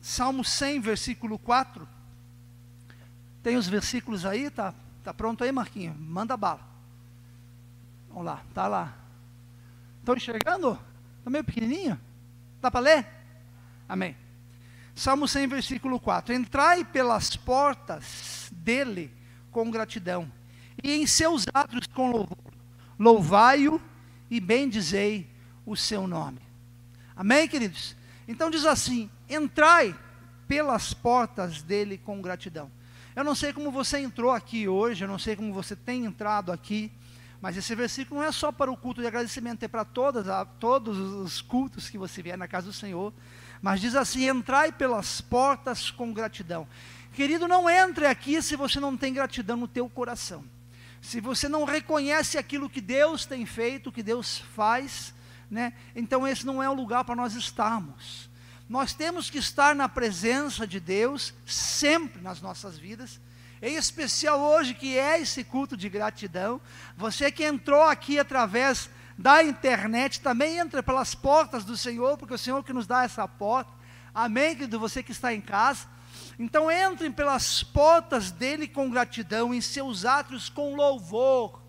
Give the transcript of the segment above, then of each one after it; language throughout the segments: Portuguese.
Salmo 100, versículo 4. Tem os versículos aí? Tá, tá pronto aí, Marquinho? Manda bala. Vamos lá, tá lá. Estão enxergando? Está meio pequenininho? Dá para ler? Amém. Salmo 100, versículo 4. Entrai pelas portas dele com gratidão, e em seus atos com louvor. Louvai-o e bendizei o seu nome. Amém, queridos? Então diz assim: entrai pelas portas dele com gratidão. Eu não sei como você entrou aqui hoje, eu não sei como você tem entrado aqui, mas esse versículo não é só para o culto de agradecimento, é para todas, todos os cultos que você vier na casa do Senhor. Mas diz assim: entrai pelas portas com gratidão. Querido, não entre aqui se você não tem gratidão no teu coração. Se você não reconhece aquilo que Deus tem feito, que Deus faz, né? Então esse não é o lugar para nós estarmos. Nós temos que estar na presença de Deus sempre nas nossas vidas em especial hoje, que é esse culto de gratidão. Você que entrou aqui através da internet, também entra pelas portas do Senhor, porque é o Senhor que nos dá essa porta. Amém, querido? Você que está em casa. Então entrem pelas portas dele com gratidão, em seus atos com louvor.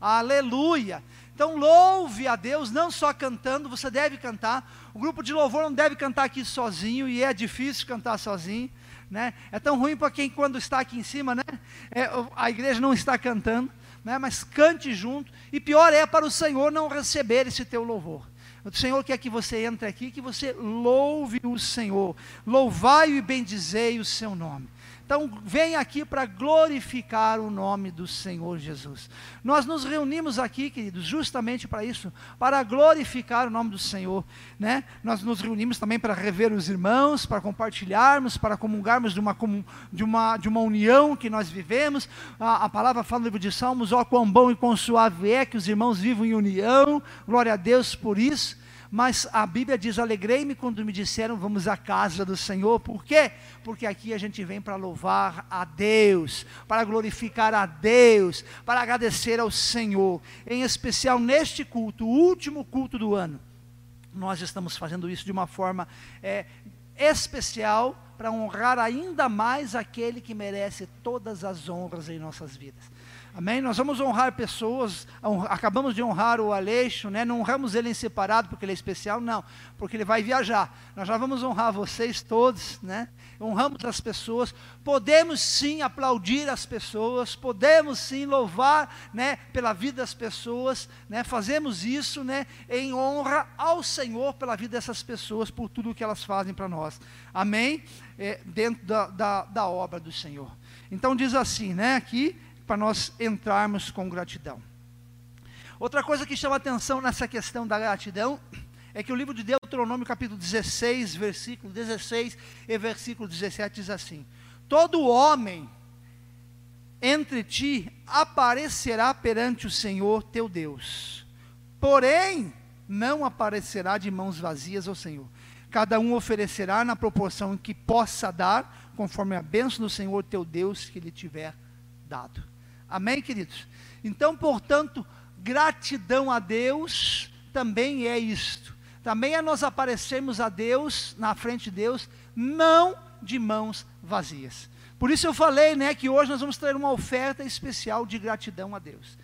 Aleluia. Então louve a Deus, não só cantando, você deve cantar. O grupo de louvor não deve cantar aqui sozinho, e é difícil cantar sozinho. Né? É tão ruim para quem quando está aqui em cima, né? É, a igreja não está cantando, né? mas cante junto. E pior é para o Senhor não receber esse teu louvor. O Senhor quer que você entre aqui, que você louve o Senhor. Louvai e bendizei o seu nome. Então, vem aqui para glorificar o nome do Senhor Jesus. Nós nos reunimos aqui, queridos, justamente para isso, para glorificar o nome do Senhor. Né? Nós nos reunimos também para rever os irmãos, para compartilharmos, para comungarmos de uma, de uma, de uma união que nós vivemos. A, a palavra fala no livro de Salmos: ó, quão bom e quão suave é que os irmãos vivam em união. Glória a Deus por isso. Mas a Bíblia diz: Alegrei-me quando me disseram, vamos à casa do Senhor. Por quê? Porque aqui a gente vem para louvar a Deus, para glorificar a Deus, para agradecer ao Senhor. Em especial neste culto, o último culto do ano. Nós estamos fazendo isso de uma forma é, especial para honrar ainda mais aquele que merece todas as honras em nossas vidas. Amém? Nós vamos honrar pessoas, acabamos de honrar o Aleixo, né? não honramos ele em separado porque ele é especial, não, porque ele vai viajar. Nós já vamos honrar vocês todos, né? honramos as pessoas, podemos sim aplaudir as pessoas, podemos sim louvar né, pela vida das pessoas, né? fazemos isso né, em honra ao Senhor pela vida dessas pessoas, por tudo que elas fazem para nós. Amém? É, dentro da, da, da obra do Senhor. Então diz assim, né, aqui para nós entrarmos com gratidão. Outra coisa que chama atenção nessa questão da gratidão é que o livro de Deuteronômio, capítulo 16, versículo 16 e versículo 17 diz assim: Todo homem entre ti aparecerá perante o Senhor teu Deus, porém não aparecerá de mãos vazias ao Senhor. Cada um oferecerá na proporção que possa dar, conforme a bênção do Senhor teu Deus que lhe tiver dado. Amém, queridos? Então, portanto, gratidão a Deus também é isto. Também é nós aparecermos a Deus, na frente de Deus, não de mãos vazias. Por isso eu falei, né, que hoje nós vamos ter uma oferta especial de gratidão a Deus.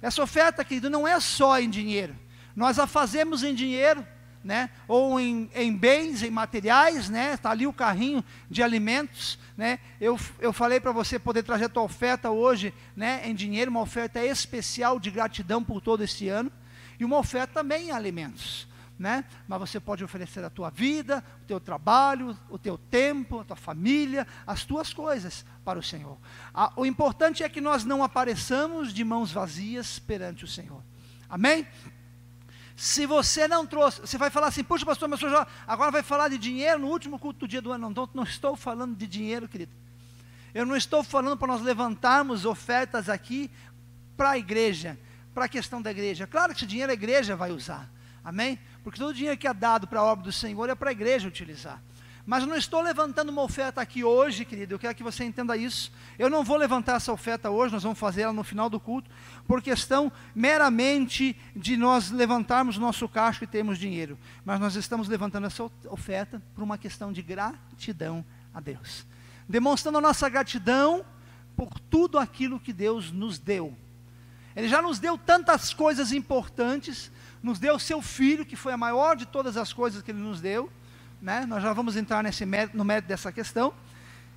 Essa oferta, querido, não é só em dinheiro. Nós a fazemos em dinheiro, né? ou em, em bens, em materiais, né? Está ali o carrinho de alimentos, né? Eu, eu falei para você poder trazer a tua oferta hoje, né? Em dinheiro, uma oferta especial de gratidão por todo esse ano, e uma oferta também em alimentos. Né? Mas você pode oferecer a tua vida, o teu trabalho, o teu tempo, a tua família, as tuas coisas para o Senhor. o importante é que nós não apareçamos de mãos vazias perante o Senhor. Amém? Se você não trouxe, você vai falar assim, puxa, pastor, mas já, agora vai falar de dinheiro no último culto do dia do ano. Não, não estou falando de dinheiro, querido. Eu não estou falando para nós levantarmos ofertas aqui para a igreja, para a questão da igreja. Claro que esse dinheiro a igreja vai usar. Amém? Porque todo o dinheiro que é dado para a obra do Senhor é para a igreja utilizar. Mas eu não estou levantando uma oferta aqui hoje, querido. Eu quero que você entenda isso. Eu não vou levantar essa oferta hoje, nós vamos fazer ela no final do culto, por questão meramente de nós levantarmos o nosso caixa e termos dinheiro. Mas nós estamos levantando essa oferta por uma questão de gratidão a Deus. Demonstrando a nossa gratidão por tudo aquilo que Deus nos deu. Ele já nos deu tantas coisas importantes, nos deu seu filho, que foi a maior de todas as coisas que ele nos deu né? nós já vamos entrar nesse mérito, no mérito dessa questão,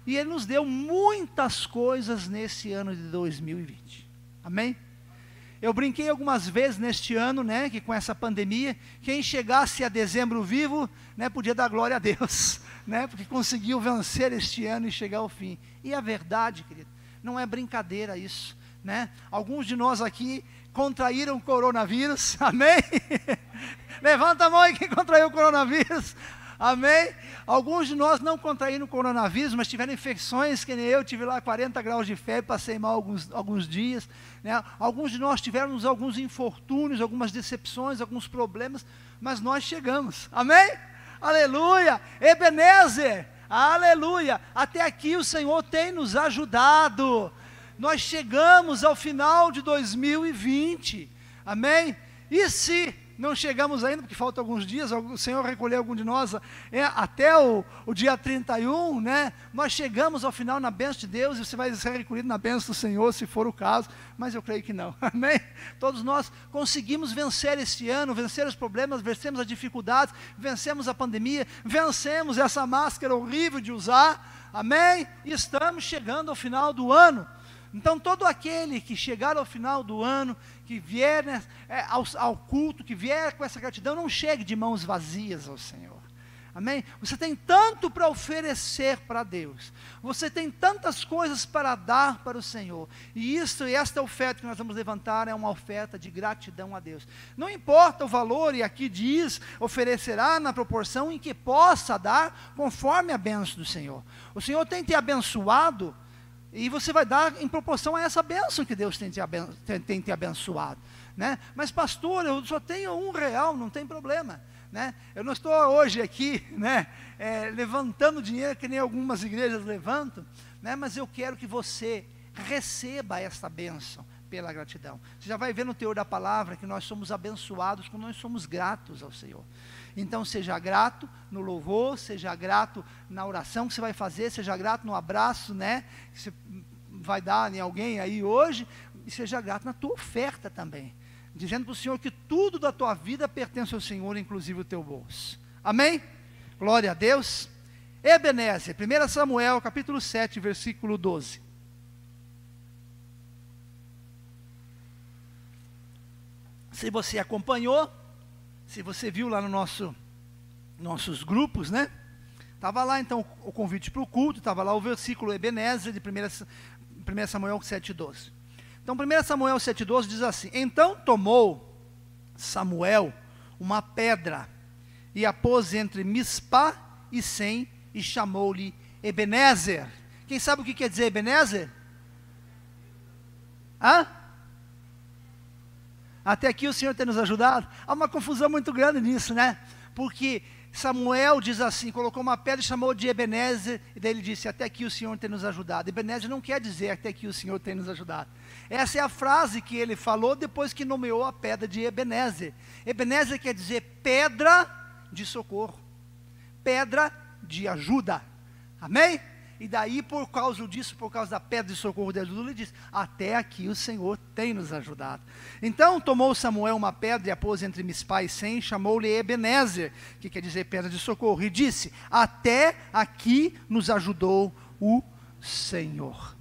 e Ele nos deu muitas coisas nesse ano de 2020, amém? Eu brinquei algumas vezes neste ano, né, que com essa pandemia, quem chegasse a dezembro vivo, né, podia dar glória a Deus, né, porque conseguiu vencer este ano e chegar ao fim. E a verdade, querido, não é brincadeira isso, né? Alguns de nós aqui contraíram coronavírus, amém? Levanta a mão aí quem contraiu o coronavírus. Amém? Alguns de nós não contraíram coronavírus, mas tiveram infecções, que nem eu, tive lá 40 graus de febre, passei mal alguns, alguns dias. Né? Alguns de nós tivemos alguns infortúnios, algumas decepções, alguns problemas, mas nós chegamos. Amém? Aleluia! Ebenezer! Aleluia! Até aqui o Senhor tem nos ajudado. Nós chegamos ao final de 2020. Amém? E se não chegamos ainda, porque faltam alguns dias, o Senhor recolheu algum de nós é, até o, o dia 31, né? Nós chegamos ao final na bênção de Deus e você vai ser recolhido na bênção do Senhor, se for o caso, mas eu creio que não, amém? Todos nós conseguimos vencer este ano, vencer os problemas, vencemos as dificuldades, vencemos a pandemia, vencemos essa máscara horrível de usar, amém? E estamos chegando ao final do ano. Então, todo aquele que chegar ao final do ano, que vier né, é, ao, ao, culto, que vier com essa gratidão, não chegue de mãos vazias ao Senhor. Amém? Você tem tanto para oferecer para Deus. Você tem tantas coisas para dar para o Senhor. E isso e esta oferta que nós vamos levantar é uma oferta de gratidão a Deus. Não importa o valor, e aqui diz, oferecerá na proporção em que possa dar, conforme a benção do Senhor. O Senhor tem te abençoado e você vai dar em proporção a essa bênção que Deus tem te, aben tem, tem te abençoado. Né? Mas, pastor, eu só tenho um real, não tem problema. Né? Eu não estou hoje aqui né, é, levantando dinheiro que nem algumas igrejas levantam, né, mas eu quero que você receba esta bênção pela gratidão. Você já vai ver no teor da palavra que nós somos abençoados quando nós somos gratos ao Senhor. Então, seja grato no louvor, seja grato na oração que você vai fazer, seja grato no abraço, né? Que você vai dar em alguém aí hoje, e seja grato na tua oferta também. Dizendo para o Senhor que tudo da tua vida pertence ao Senhor, inclusive o teu bolso. Amém? Glória a Deus. Ebenezer, 1 Samuel, capítulo 7, versículo 12. Se você acompanhou, se você viu lá no nosso nossos grupos, né? Estava lá então o convite para o culto, estava lá o versículo Ebenezer de 1 Samuel 7,12. Então 1 Samuel 7,12 diz assim: Então tomou Samuel uma pedra e a pôs entre Mispá e Sem e chamou-lhe Ebenezer. Quem sabe o que quer dizer Ebenezer? Hã? Até aqui o Senhor tem nos ajudado. Há uma confusão muito grande nisso, né? Porque Samuel diz assim, colocou uma pedra e chamou de Ebenezer, e daí ele disse, até aqui o Senhor tem nos ajudado. Ebenezer não quer dizer até aqui o Senhor tem nos ajudado. Essa é a frase que ele falou depois que nomeou a pedra de Ebenezer. Ebenezer quer dizer pedra de socorro, pedra de ajuda. Amém? E daí, por causa disso, por causa da pedra de socorro de ajuda, ele diz: Até aqui o Senhor tem nos ajudado. Então tomou Samuel uma pedra e a pôs entre Mispá e Sem, chamou-lhe Ebenezer, que quer dizer pedra de socorro, e disse: Até aqui nos ajudou o Senhor.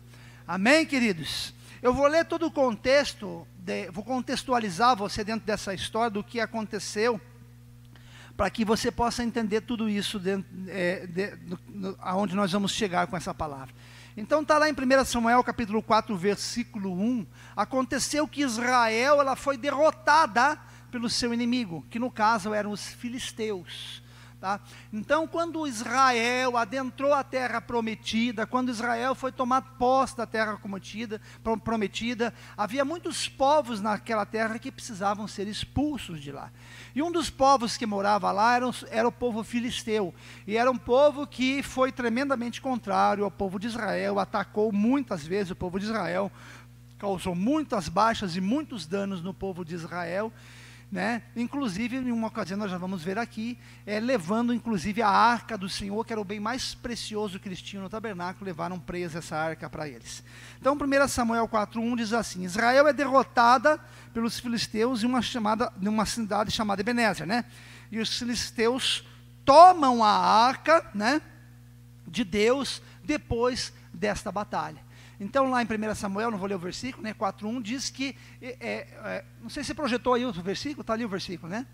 Amém, queridos? Eu vou ler todo o contexto, de, vou contextualizar você dentro dessa história do que aconteceu para que você possa entender tudo isso dentro, é, de, no, no, aonde nós vamos chegar com essa palavra. Então está lá em 1 Samuel capítulo 4, versículo 1, aconteceu que Israel ela foi derrotada pelo seu inimigo, que no caso eram os filisteus. Tá? Então, quando Israel adentrou a terra prometida, quando Israel foi tomar posse da terra prometida, prometida, havia muitos povos naquela terra que precisavam ser expulsos de lá. E um dos povos que morava lá era, era o povo filisteu. E era um povo que foi tremendamente contrário ao povo de Israel, atacou muitas vezes o povo de Israel, causou muitas baixas e muitos danos no povo de Israel né? Inclusive, em uma ocasião nós já vamos ver aqui, é, levando inclusive a arca do Senhor, que era o bem mais precioso que eles tinham no tabernáculo, levaram presa essa arca para eles. Então, 1 Samuel 4:1 diz assim: Israel é derrotada pelos filisteus em uma chamada, cidade chamada Ebenezer, né? E os filisteus tomam a arca, né, de Deus depois desta batalha. Então, lá em 1 Samuel, não vou ler o versículo, né, 4.1, diz que, é, é, não sei se projetou aí o versículo, está ali o versículo, né?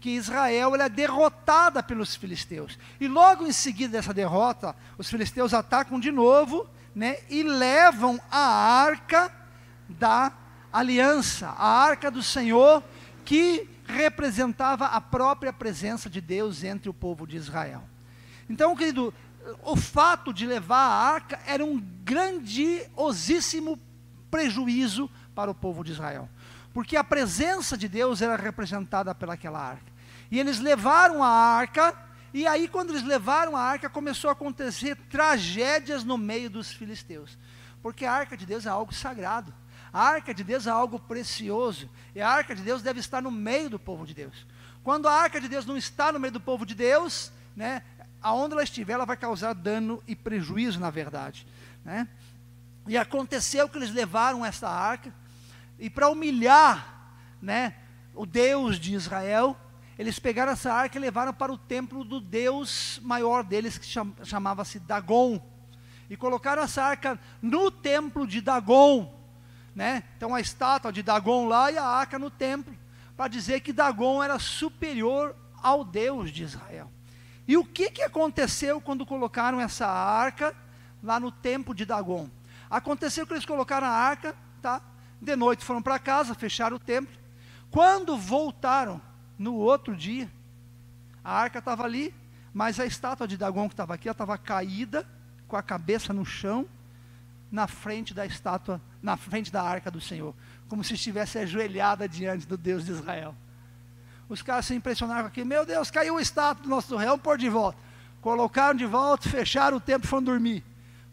Que Israel é derrotada pelos filisteus. E logo em seguida dessa derrota, os filisteus atacam de novo, né? E levam a arca da aliança, a arca do Senhor, que representava a própria presença de Deus entre o povo de Israel. Então, querido, o fato de levar a arca era um grandiosíssimo prejuízo para o povo de Israel, porque a presença de Deus era representada pelaquela arca. E eles levaram a arca, e aí, quando eles levaram a arca, começou a acontecer tragédias no meio dos filisteus, porque a arca de Deus é algo sagrado, a arca de Deus é algo precioso, e a arca de Deus deve estar no meio do povo de Deus. Quando a arca de Deus não está no meio do povo de Deus, né, aonde ela estiver, ela vai causar dano e prejuízo, na verdade. Né? E aconteceu que eles levaram essa arca, e para humilhar né, o Deus de Israel, eles pegaram essa arca e levaram para o templo do Deus maior deles, que chamava-se Dagon. E colocaram essa arca no templo de Dagon. Né? Então a estátua de Dagon lá e a arca no templo, para dizer que Dagon era superior ao Deus de Israel. E o que, que aconteceu quando colocaram essa arca lá no templo de Dagon? Aconteceu que eles colocaram a arca, tá? De noite foram para casa, fecharam o templo. Quando voltaram no outro dia, a arca estava ali, mas a estátua de Dagon que estava aqui, ela estava caída, com a cabeça no chão, na frente da estátua, na frente da arca do Senhor, como se estivesse ajoelhada diante do Deus de Israel. Os caras se impressionaram com aquilo. Meu Deus, caiu o estátua do nosso rei, pôr de volta. Colocaram de volta, fecharam o templo e foram dormir.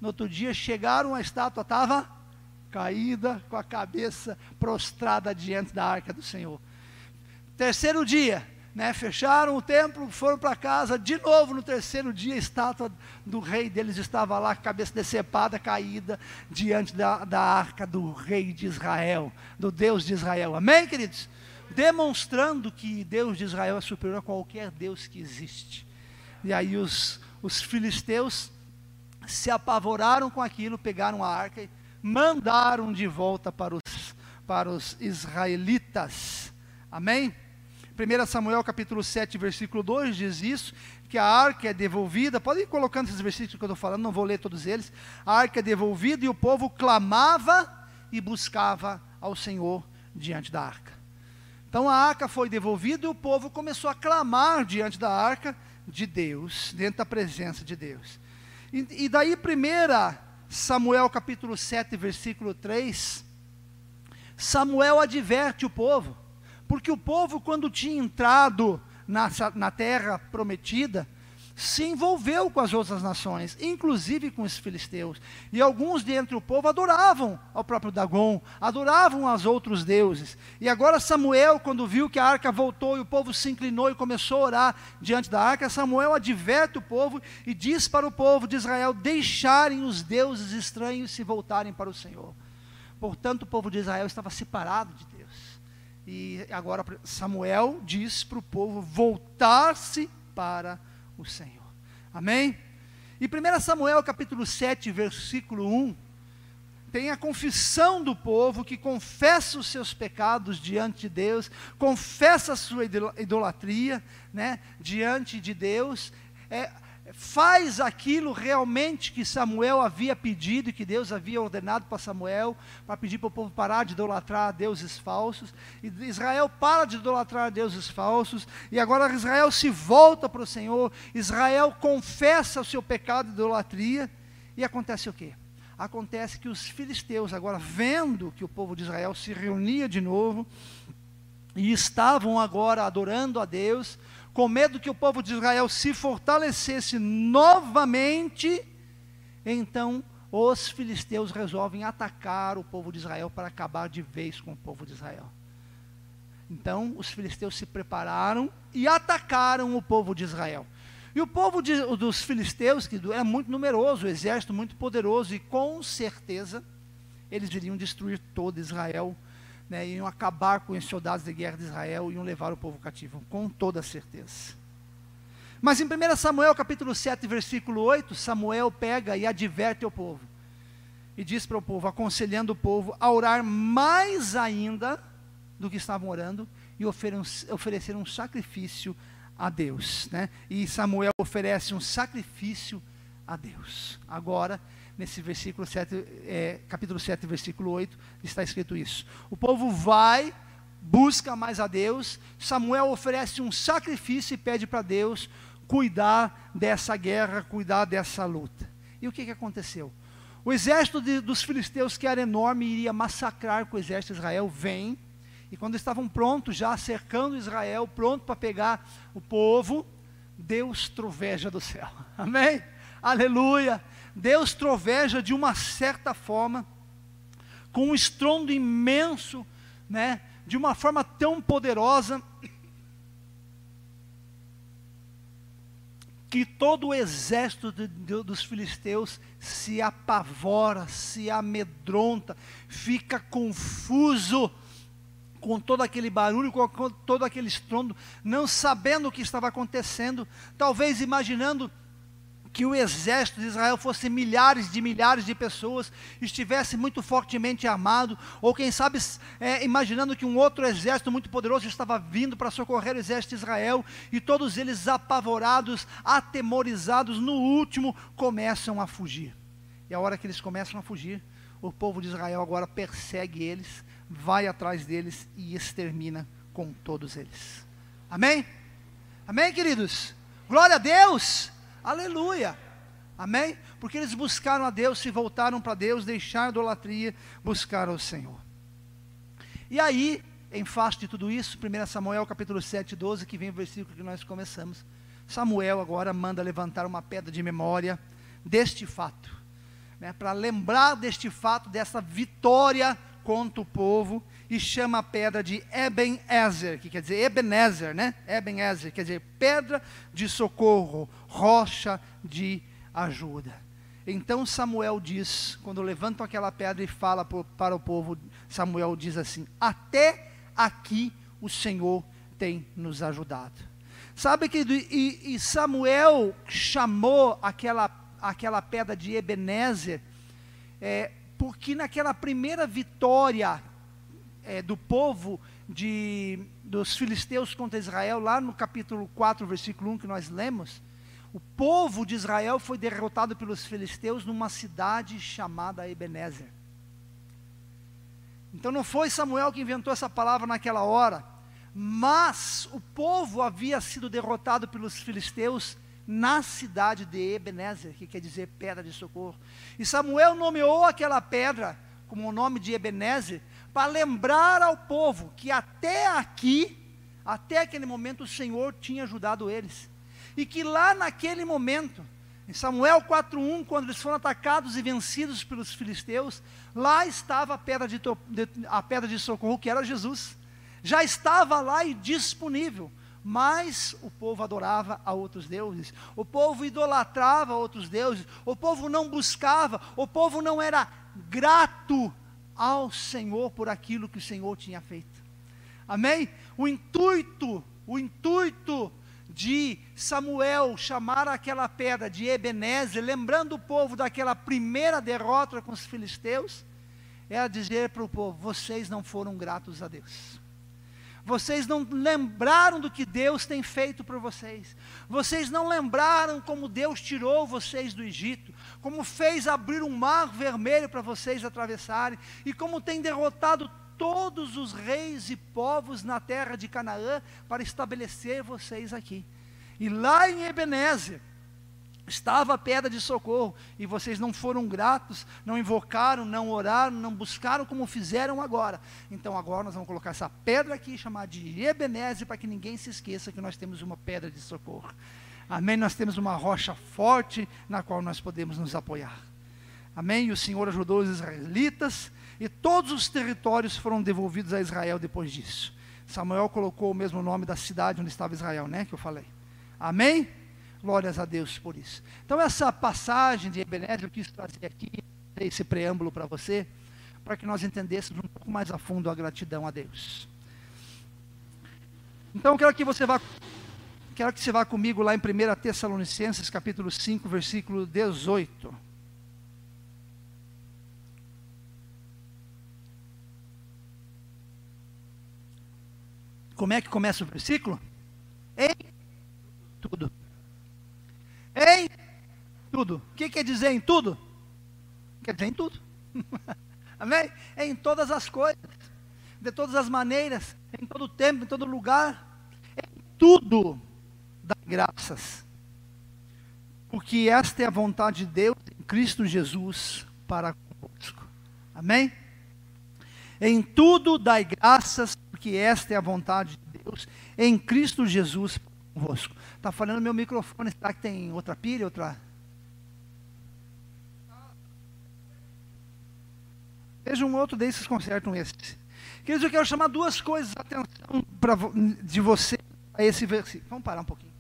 No outro dia chegaram, a estátua estava caída, com a cabeça prostrada diante da arca do Senhor. Terceiro dia, né, fecharam o templo, foram para casa, de novo no terceiro dia, a estátua do rei deles estava lá, cabeça decepada, caída, diante da, da arca do rei de Israel, do Deus de Israel. Amém, queridos? Demonstrando que Deus de Israel é superior a qualquer Deus que existe. E aí os, os filisteus se apavoraram com aquilo, pegaram a arca e mandaram de volta para os, para os israelitas. Amém? 1 Samuel capítulo 7, versículo 2 diz isso, que a arca é devolvida, pode ir colocando esses versículos que eu estou falando, não vou ler todos eles. A arca é devolvida e o povo clamava e buscava ao Senhor diante da arca. Então a arca foi devolvida e o povo começou a clamar diante da arca de Deus, dentro da presença de Deus. E, e daí, primeira Samuel capítulo 7, versículo 3, Samuel adverte o povo, porque o povo, quando tinha entrado na, na terra prometida, se envolveu com as outras nações, inclusive com os filisteus. E alguns dentre o povo adoravam ao próprio Dagon, adoravam aos outros deuses. E agora Samuel, quando viu que a arca voltou e o povo se inclinou e começou a orar diante da arca, Samuel adverte o povo e diz para o povo de Israel deixarem os deuses estranhos se voltarem para o Senhor. Portanto, o povo de Israel estava separado de Deus. E agora Samuel diz para o povo voltar-se para o o Senhor. Amém? E 1 Samuel capítulo 7, versículo 1, tem a confissão do povo que confessa os seus pecados diante de Deus, confessa a sua idolatria né, diante de Deus. É, faz aquilo realmente que Samuel havia pedido e que Deus havia ordenado para Samuel, para pedir para o povo parar de idolatrar deuses falsos. E Israel para de idolatrar deuses falsos, e agora Israel se volta para o Senhor, Israel confessa o seu pecado de idolatria, e acontece o quê? Acontece que os filisteus, agora vendo que o povo de Israel se reunia de novo, e estavam agora adorando a Deus, com medo que o povo de Israel se fortalecesse novamente, então os filisteus resolvem atacar o povo de Israel para acabar de vez com o povo de Israel. Então os filisteus se prepararam e atacaram o povo de Israel. E o povo de, dos filisteus, que era muito numeroso, o exército muito poderoso, e com certeza eles iriam destruir todo Israel né, iam acabar com os soldados de guerra de Israel e iam levar o povo cativo, com toda certeza. Mas em 1 Samuel capítulo 7, versículo 8, Samuel pega e adverte o povo. E diz para o povo, aconselhando o povo a orar mais ainda do que estavam orando e oferecer um sacrifício a Deus. Né? E Samuel oferece um sacrifício a Deus. Agora, nesse versículo 7, é, capítulo 7, versículo 8, está escrito isso. O povo vai, busca mais a Deus, Samuel oferece um sacrifício e pede para Deus cuidar dessa guerra, cuidar dessa luta. E o que, que aconteceu? O exército de, dos filisteus, que era enorme, iria massacrar com o exército de Israel, vem, e quando estavam prontos, já cercando Israel, pronto para pegar o povo, Deus troveja do céu. Amém? Aleluia! Deus troveja de uma certa forma, com um estrondo imenso, né, de uma forma tão poderosa, que todo o exército de, de, dos filisteus se apavora, se amedronta, fica confuso com todo aquele barulho, com todo aquele estrondo, não sabendo o que estava acontecendo, talvez imaginando que o exército de Israel fosse milhares de milhares de pessoas, estivesse muito fortemente armado, ou quem sabe é, imaginando que um outro exército muito poderoso estava vindo para socorrer o exército de Israel, e todos eles apavorados, atemorizados, no último começam a fugir. E a hora que eles começam a fugir, o povo de Israel agora persegue eles, vai atrás deles e extermina com todos eles. Amém? Amém, queridos? Glória a Deus! Aleluia! Amém? Porque eles buscaram a Deus, se voltaram para Deus, deixaram a idolatria, buscaram o Senhor. E aí, em face de tudo isso, 1 Samuel capítulo 7, 12, que vem o versículo que nós começamos. Samuel agora manda levantar uma pedra de memória deste fato, né, para lembrar deste fato, dessa vitória contra o povo, e chama a pedra de Ebenezer, que quer dizer Ebenezer, né? Ebenezer, quer dizer pedra de socorro, rocha de ajuda. Então Samuel diz, quando levantam aquela pedra e fala para o povo, Samuel diz assim: Até aqui o Senhor tem nos ajudado. Sabe que e, e Samuel chamou aquela, aquela pedra de Ebenezer, é, porque naquela primeira vitória é, do povo de, dos filisteus contra Israel, lá no capítulo 4, versículo 1 que nós lemos, o povo de Israel foi derrotado pelos filisteus numa cidade chamada Ebenezer. Então não foi Samuel que inventou essa palavra naquela hora, mas o povo havia sido derrotado pelos filisteus na cidade de Ebenezer, que quer dizer pedra de socorro. E Samuel nomeou aquela pedra como o nome de Ebenezer, para lembrar ao povo que até aqui, até aquele momento, o Senhor tinha ajudado eles. E que lá naquele momento, em Samuel 4:1, quando eles foram atacados e vencidos pelos filisteus, lá estava a pedra de, a pedra de socorro, que era Jesus. Já estava lá e disponível mas o povo adorava a outros deuses, o povo idolatrava outros deuses, o povo não buscava, o povo não era grato ao Senhor por aquilo que o Senhor tinha feito. Amém? O intuito, o intuito de Samuel chamar aquela pedra de Ebenezer, lembrando o povo daquela primeira derrota com os filisteus, era dizer para o povo: vocês não foram gratos a Deus Vocês não lembraram do que Deus tem feito por vocês. Vocês não lembraram como Deus tirou vocês do Egito, como fez abrir um mar vermelho para vocês atravessarem e como tem derrotado todos os reis e povos na terra de Canaã para estabelecer vocês aqui. E lá em Ebenezer, estava a pedra de socorro, e vocês não foram gratos, não invocaram, não oraram, não buscaram como fizeram agora. Então agora nós vamos colocar essa pedra aqui, chamada de Ebenezer, para que ninguém se esqueça que nós temos uma pedra de socorro. Amém? Nós temos uma rocha forte na qual nós podemos nos apoiar. Amém? E o Senhor ajudou os israelitas, e todos os territórios foram devolvidos a Israel depois disso. Samuel colocou o mesmo nome da cidade onde estava Israel, né? Que eu falei. Amém? Glórias a Deus por isso. Então, essa passagem de Ebenezer, eu quis trazer aqui, esse preâmbulo para você, para que nós entendêssemos um pouco mais a fundo a gratidão a Deus. Então, quero que você vá, quero que você vá comigo lá em 1 Tessalonicenses, capítulo 5, versículo 18. Como é que começa o versículo? Em tudo. Em tudo. O que quer dizer em tudo? Quer dizer em tudo. Amém? Em todas as coisas, de todas as maneiras, em todo tempo, em todo lugar, em tudo graças. Porque esta é a vontade de Deus em Cristo Jesus para conosco. Amém? Em tudo dai graças, porque esta é a vontade de Deus em Cristo Jesus convosco. Está falando meu microfone, será que tem outra pilha, outra? Veja um outro desses consertam esse. Queridos, eu quero chamar duas coisas atenção pra, de você a esse versículo. Vamos parar um pouquinho.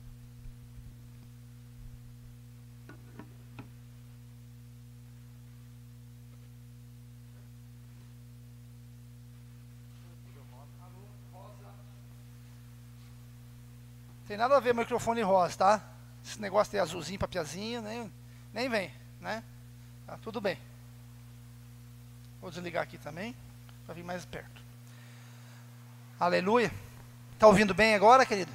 Tem nada a ver microfone rosa, tá? Esse negócio de azulzinho, papiazinho, nem, nem vem, né? Tá tudo bem. Vou desligar aqui também, para vir mais perto. Aleluia. Está ouvindo bem agora, querido?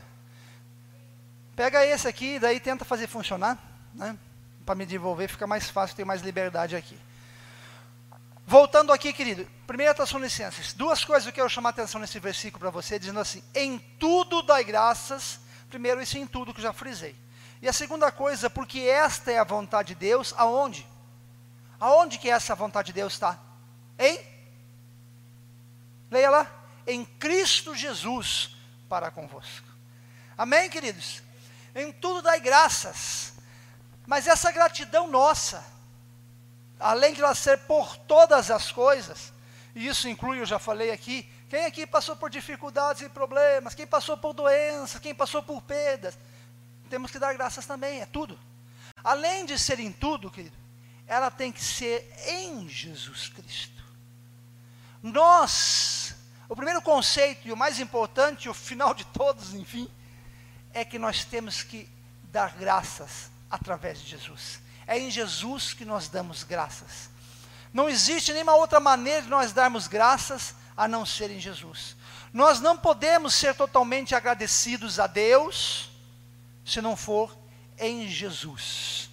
Pega esse aqui, daí tenta fazer funcionar, né? Para me desenvolver fica mais fácil, ter mais liberdade aqui. Voltando aqui, querido, 1 Tessalonicenses, duas coisas que eu quero chamar a atenção nesse versículo para você, dizendo assim: em tudo dai graças, Primeiro, isso em tudo que já frisei. E a segunda coisa, porque esta é a vontade de Deus, aonde? Aonde que essa vontade de Deus está? Em? Leia lá. Em Cristo Jesus para convosco. Amém, queridos? Em tudo dai graças. Mas essa gratidão nossa, além de ela ser por todas as coisas, e isso inclui, eu já falei aqui, quem aqui passou por dificuldades e problemas? Quem passou por doenças? Quem passou por perdas? Temos que dar graças também, é tudo. Além de ser em tudo, querido, ela tem que ser em Jesus Cristo. Nós, o primeiro conceito e o mais importante, o final de todos, enfim, é que nós temos que dar graças através de Jesus. É em Jesus que nós damos graças. Não existe nenhuma outra maneira de nós darmos graças a não ser em Jesus. Nós não podemos ser totalmente agradecidos a Deus se não for em Jesus.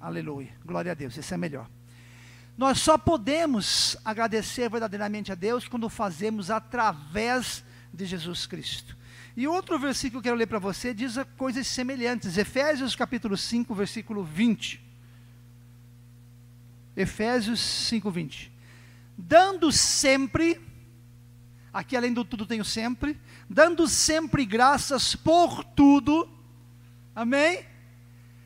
Aleluia. Glória a Deus. Isso é melhor. Nós só podemos agradecer verdadeiramente a Deus quando fazemos através de Jesus Cristo. E outro versículo que eu quero ler para você diz coisas semelhantes. Efésios capítulo 5, versículo 20. Efésios 5, 20 dando sempre, aqui além do tudo tenho sempre, dando sempre graças por tudo, amém?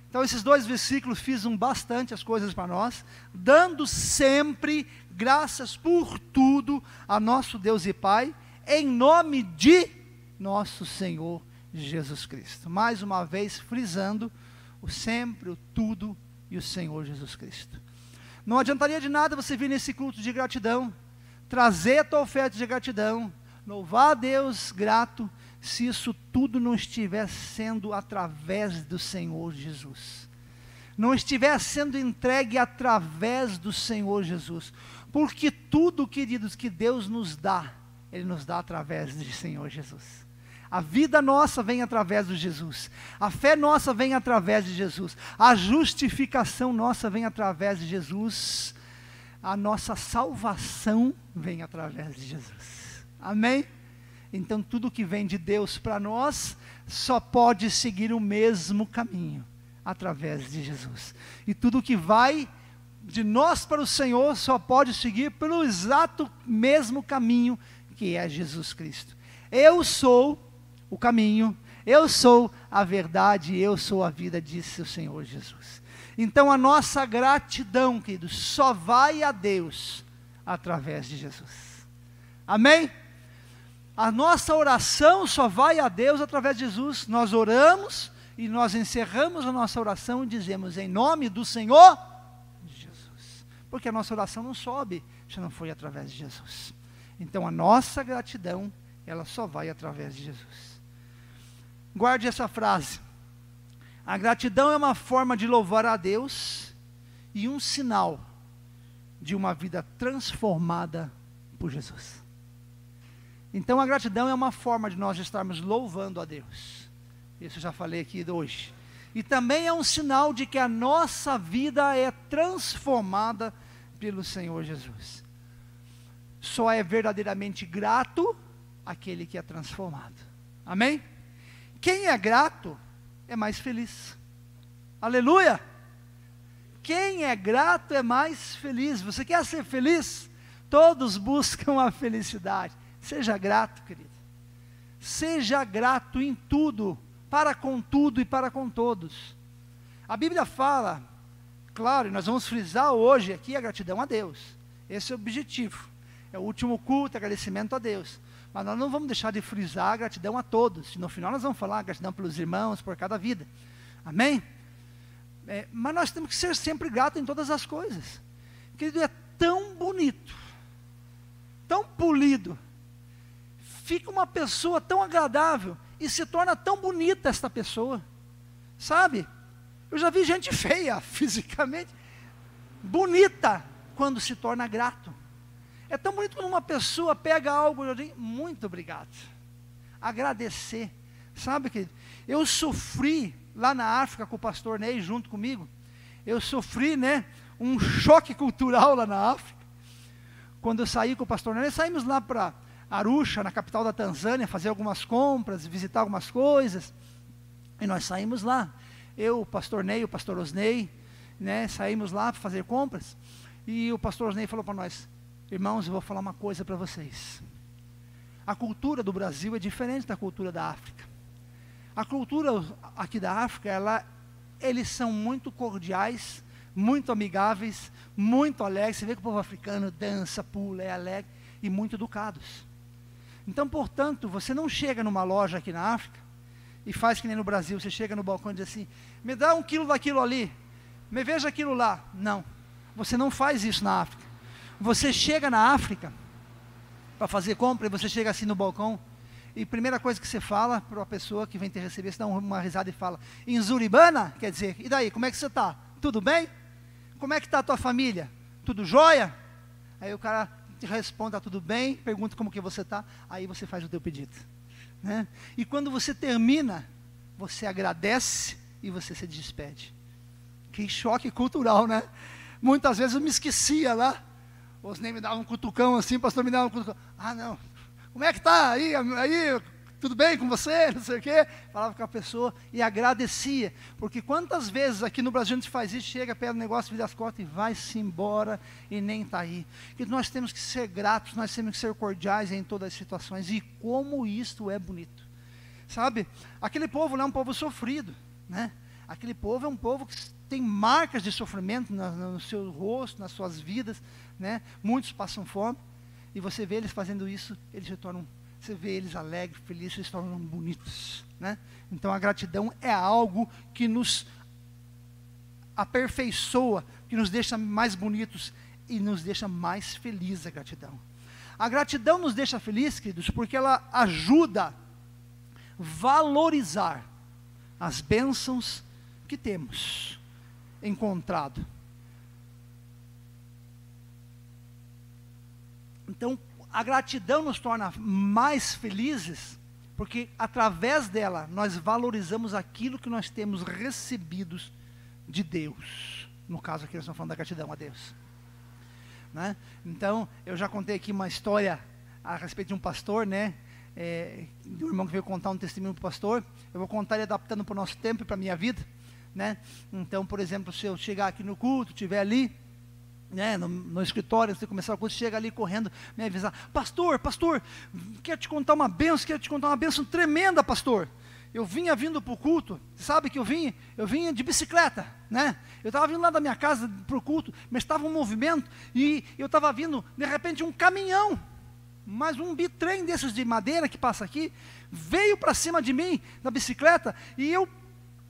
Então esses dois versículos fizem bastante as coisas para nós, dando sempre graças por tudo a nosso Deus e Pai, em nome de nosso Senhor Jesus Cristo. Mais uma vez frisando o sempre, o tudo e o Senhor Jesus Cristo. Não adiantaria de nada você vir nesse culto de gratidão, trazer a tua oferta de gratidão, louvar a Deus grato, se isso tudo não estiver sendo através do Senhor Jesus. Não estiver sendo entregue através do Senhor Jesus. Porque tudo, queridos, que Deus nos dá Ele nos dá através do Senhor Jesus. A vida nossa vem através de Jesus. A fé nossa vem através de Jesus. A justificação nossa vem através de Jesus. A nossa salvação vem através de Jesus. Amém? Então, tudo que vem de Deus para nós só pode seguir o mesmo caminho através de Jesus. E tudo que vai de nós para o Senhor só pode seguir pelo exato mesmo caminho que é Jesus Cristo. Eu sou o caminho, eu sou a verdade, eu sou a vida, disse o Senhor Jesus. Então a nossa gratidão, queridos, só vai a Deus através de Jesus. Amém? A nossa oração só vai a Deus através de Jesus. Nós oramos e nós encerramos a nossa oração e dizemos em nome do Senhor Jesus. Porque a nossa oração não sobe se não foi através de Jesus. Então a nossa gratidão, ela só vai através de Jesus. Guarde essa frase. A gratidão é uma forma de louvar a Deus e um sinal de uma vida transformada por Jesus. Então a gratidão é uma forma de nós estarmos louvando a Deus. Isso eu já falei aqui hoje. E também é um sinal de que a nossa vida é transformada pelo Senhor Jesus. Só é verdadeiramente grato aquele que é transformado. Amém? Quem é grato é mais feliz. Aleluia! Quem é grato é mais feliz. Você quer ser feliz? Todos buscam a felicidade. Seja grato, querido. Seja grato em tudo, para com tudo e para com todos. A Bíblia fala, claro, e nós vamos frisar hoje aqui a gratidão a Deus. Esse é o objetivo. É o último culto, agradecimento a Deus. Mas nós não vamos deixar de frisar a gratidão a todos. No final nós vamos falar gratidão pelos irmãos, por cada vida. Amém? É, mas nós temos que ser sempre gratos em todas as coisas. Querido, é tão bonito, tão polido, fica uma pessoa tão agradável e se torna tão bonita esta pessoa. Sabe? Eu já vi gente feia fisicamente, bonita quando se torna grato. É tão bonito quando uma pessoa pega algo e diz, muito obrigado. Agradecer. Sabe, que Eu sofri lá na África com o pastor Ney junto comigo. Eu sofri, né, um choque cultural lá na África. Quando eu saí com o pastor Ney, saímos lá para Arusha, na capital da Tanzânia, fazer algumas compras, visitar algumas coisas. E nós saímos lá. Eu, o pastor Ney, o pastor Osney, né, saímos lá para fazer compras. E o pastor Osney falou para nós: Irmãos, eu vou falar uma coisa para vocês. A cultura do Brasil é diferente da cultura da África. A cultura aqui da África, ela, eles são muito cordiais, muito amigáveis, muito alegres. Você vê que o povo africano dança, pula, é alegre e muito educados. Então, portanto, você não chega numa loja aqui na África e faz que nem no Brasil, você chega no balcão e diz assim: me dá um quilo daquilo ali, me veja aquilo lá. Não, você não faz isso na África. Você chega na África para fazer compra e você chega assim no balcão e primeira coisa que você fala para a pessoa que vem te receber, você dá uma risada e fala: em Zuribana? Quer dizer, e daí, como é que você está? Tudo bem? Como é que está a tua família? Tudo jóia? Aí o cara te responde, está tudo bem, pergunta como que você está, aí você faz o teu pedido. Né? E quando você termina, você agradece e você se despede. Que choque cultural, né? Muitas vezes eu me esquecia lá. Os nem me davam um cutucão assim, o pastor me dava um cutucão. Ah, não. Como é que tá aí? Aí, tudo bem com você? Não sei o quê. Falava com a pessoa e agradecia. Porque quantas vezes aqui no Brasil a gente faz isso, chega, pega o negócio, vira as costas e vai-se embora e nem está aí. E nós temos que ser gratos, nós temos que ser cordiais em todas as situações. E como isto é bonito. Sabe? Aquele povo não é um povo sofrido, né? Aquele povo é um povo que tem marcas de sofrimento no, no seu rosto, nas suas vidas, né? Muitos passam fome. E você vê eles fazendo isso, eles se tornam você vê eles alegres, felizes, eles se tornam bonitos. Né? Então a gratidão é algo que nos aperfeiçoa, que nos deixa mais bonitos e nos deixa mais felizes a gratidão. A gratidão nos deixa felizes, queridos, porque ela ajuda a valorizar as bênçãos que temos encontrado. Então, a gratidão nos torna mais felizes, porque através dela nós valorizamos aquilo que nós temos recebidos de Deus. No caso aqui nós estamos falando da gratidão a Deus. Né? Então, eu já contei aqui uma história a respeito de um pastor, né? É, um irmão que veio contar um testemunho para o pastor. Eu vou contar ele adaptando para o nosso tempo e para a minha vida. Né? Então, por exemplo, se eu chegar aqui no culto, estiver ali, né, no, no, escritório, de começar curso, chega ali correndo, me avisar, pastor, pastor, quero te contar uma benção, quero te contar uma benção tremenda, pastor. Eu vinha vindo para o culto, sabe que eu vinha? Eu vinha de bicicleta, né? Eu estava vindo lá da minha casa para o culto, mas estava um movimento e eu estava vindo, de repente, um caminhão, mas um bitrem desses de madeira que passa aqui, veio para cima de mim na bicicleta e eu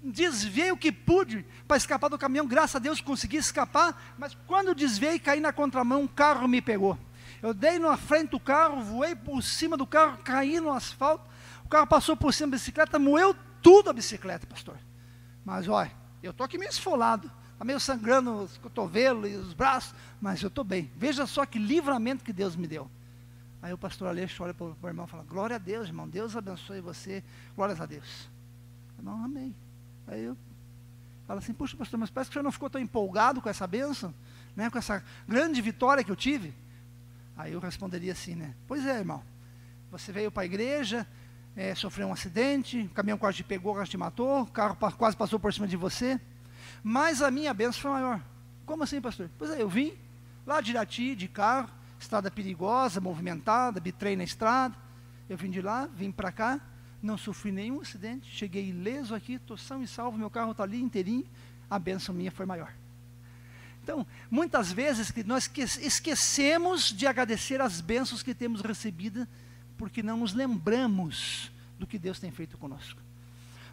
desviei o que pude para escapar do caminhão, graças a Deus consegui escapar, mas quando desviei caí na contramão, um carro me pegou. Eu dei na frente do carro, voei por cima do carro, caí no asfalto, o carro passou por cima da bicicleta, moeu tudo a bicicleta, pastor. Mas olha, eu estou aqui meio esfolado, está meio sangrando os cotovelos e os braços, mas eu estou bem. Veja só que livramento que Deus me deu. Aí o pastor Aleixo olha para o irmão e fala, glória a Deus, irmão, Deus abençoe você, glórias a Deus. Irmão, amém. Aí eu falo assim, puxa pastor, mas parece que o senhor não ficou tão empolgado com essa bênção, né, com essa grande vitória que eu tive. Aí eu responderia assim, né? Pois é, irmão. Você veio para a igreja, é, sofreu um acidente, o caminhão quase te pegou, quase te matou, o carro quase passou por cima de você. Mas a minha bênção foi maior. Como assim, pastor? Pois é, eu vim lá de Irati, de carro, estrada perigosa, movimentada, bitrei na estrada. Eu vim de lá, vim para cá, não sofri nenhum acidente, cheguei ileso aqui, estou são e salvo, meu carro está ali inteirinho, a bênção minha foi maior. Então, muitas vezes nós esquecemos de agradecer as bênçãos que temos recebidas, porque não nos lembramos do que Deus tem feito conosco.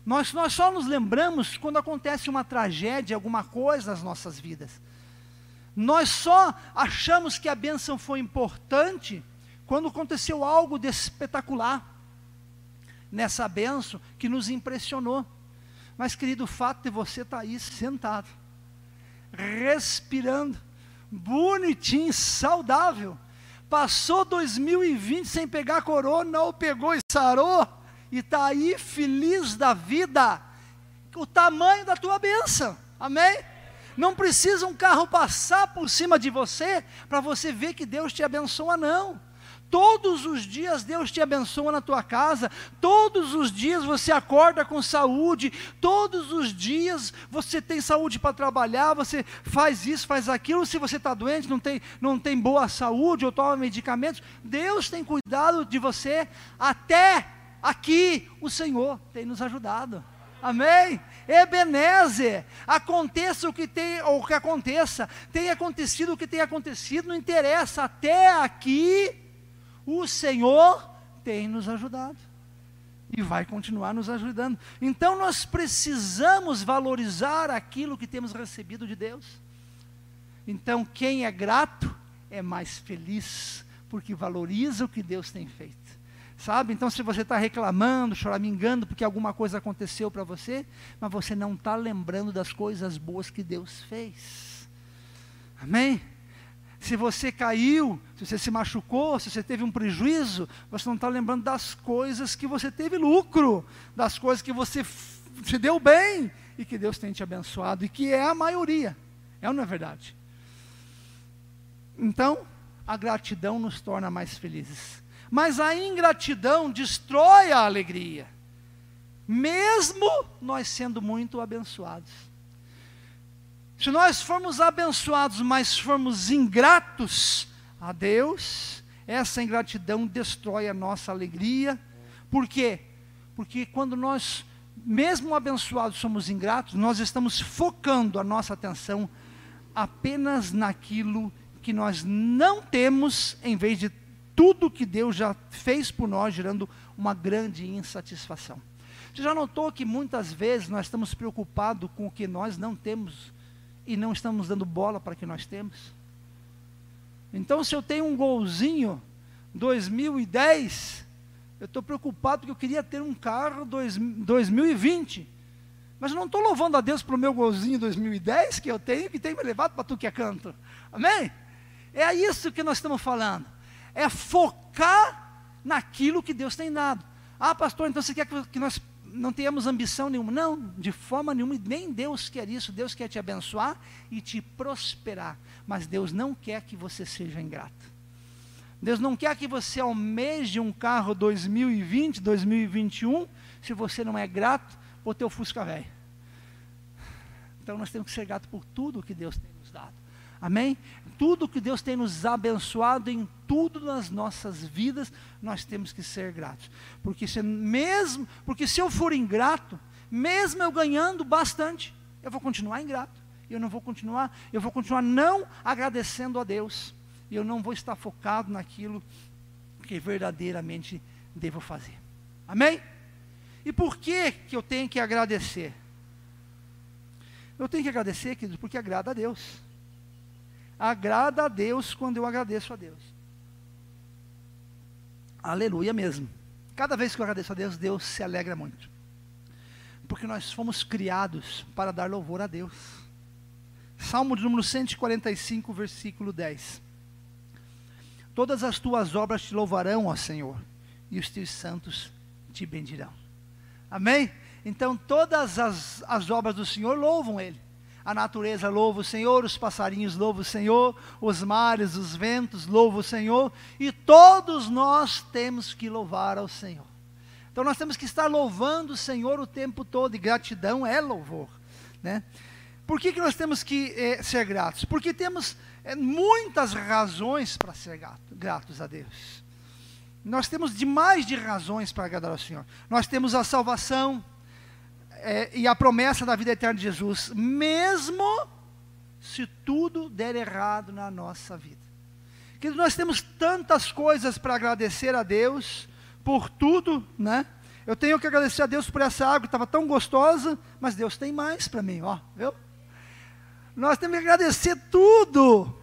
Nós, nós só nos lembramos quando acontece uma tragédia, alguma coisa nas nossas vidas. Nós só achamos que a bênção foi importante quando aconteceu algo de espetacular nessa benção que nos impressionou. Mas, querido, o fato de você estar tá aí sentado, respirando, bonitinho, saudável, passou 2020 sem pegar corona, ou pegou e sarou, e está aí feliz da vida, o tamanho da tua benção, amém? Não precisa um carro passar por cima de você para você ver que Deus te abençoa, não. Todos os dias Deus te abençoa na tua casa, todos os dias você acorda com saúde, todos os dias você tem saúde para trabalhar, você faz isso, faz aquilo. Se você está doente, não tem, não tem boa saúde ou toma medicamentos, Deus tem cuidado de você. Até aqui o Senhor tem nos ajudado. Amém? Ebenezer, aconteça o que tem, ou que aconteça, tenha acontecido o que tenha acontecido, não interessa, até aqui o Senhor tem nos ajudado e vai continuar nos ajudando. Então nós precisamos valorizar aquilo que temos recebido de Deus. Então quem é grato é mais feliz, porque valoriza o que Deus tem feito. Sabe? Então, se você está reclamando, choramingando porque alguma coisa aconteceu para você, mas você não está lembrando das coisas boas que Deus fez. Amém? Se você caiu, se você se machucou, se você teve um prejuízo, você não está lembrando das coisas que você teve lucro, das coisas que você se deu bem e que Deus tem te abençoado, e que é a maioria. É ou não é verdade? Então, a gratidão nos torna mais felizes. Mas a ingratidão destrói a alegria, mesmo nós sendo muito abençoados. Se nós formos abençoados, mas formos ingratos a Deus, essa ingratidão destrói a nossa alegria. Por quê? Porque quando nós, mesmo abençoados, somos ingratos, nós estamos focando a nossa atenção apenas naquilo que nós não temos, em vez de tudo que Deus já fez por nós, gerando uma grande insatisfação. Você já notou que muitas vezes nós estamos preocupados com o que nós não temos e não estamos dando bola para que nós temos. Então, se eu tenho um golzinho 2010, eu estou preocupado porque eu queria ter um carro dois, 2020. Mas eu não estou louvando a Deus pelo meu golzinho 2010 que eu tenho, que tem me levado para tu que é canto. Amém? É isso que nós estamos falando. é focar naquilo que Deus tem dado. Ah, pastor, então você quer que nós não tenhamos ambição nenhuma? Não, de forma nenhuma, nem Deus quer isso. Deus quer te abençoar e te prosperar. Mas Deus não quer que você seja ingrato. Deus não quer que você almeje um carro 2020, 2021, se você não é grato por teu Fusca velho. Então nós temos que ser gratos por tudo que Deus tem nos dado. Amém? Tudo que Deus tem nos abençoado em tudo nas nossas vidas, nós temos que ser gratos. Porque se mesmo, porque se eu for ingrato, mesmo eu ganhando bastante, eu vou continuar ingrato. Eu não vou continuar, eu vou continuar não agradecendo a Deus. E eu não vou estar focado naquilo que verdadeiramente devo fazer. Amém? E por que que eu tenho que agradecer? Eu tenho que agradecer, queridos, porque agrada a Deus. Agrada a Deus quando eu agradeço a Deus. Aleluia mesmo. Cada vez que eu agradeço a Deus, Deus se alegra muito. Porque nós fomos criados para dar louvor a Deus. Salmo de número 145, versículo 10. Todas as tuas obras te louvarão, ó Senhor, e os teus santos te bendirão. Amém? Então todas as, as obras do Senhor louvam Ele. A natureza louva o Senhor, os passarinhos louvam o Senhor, os mares, os ventos louvam o Senhor, e todos nós temos que louvar ao Senhor. Então nós temos que estar louvando o Senhor o tempo todo, e gratidão é louvor. Né? Por que, que nós temos que eh, ser gratos? Porque temos eh, muitas razões para ser grato, gratos a Deus. Nós temos demais de razões para agradar ao Senhor. Nós temos a salvação, é, e a promessa da vida eterna de Jesus, mesmo se tudo der errado na nossa vida. Que nós temos tantas coisas para agradecer a Deus por tudo, né? Eu tenho que agradecer a Deus por essa água que estava tão gostosa, mas Deus tem mais para mim, ó, viu? Nós temos que agradecer tudo,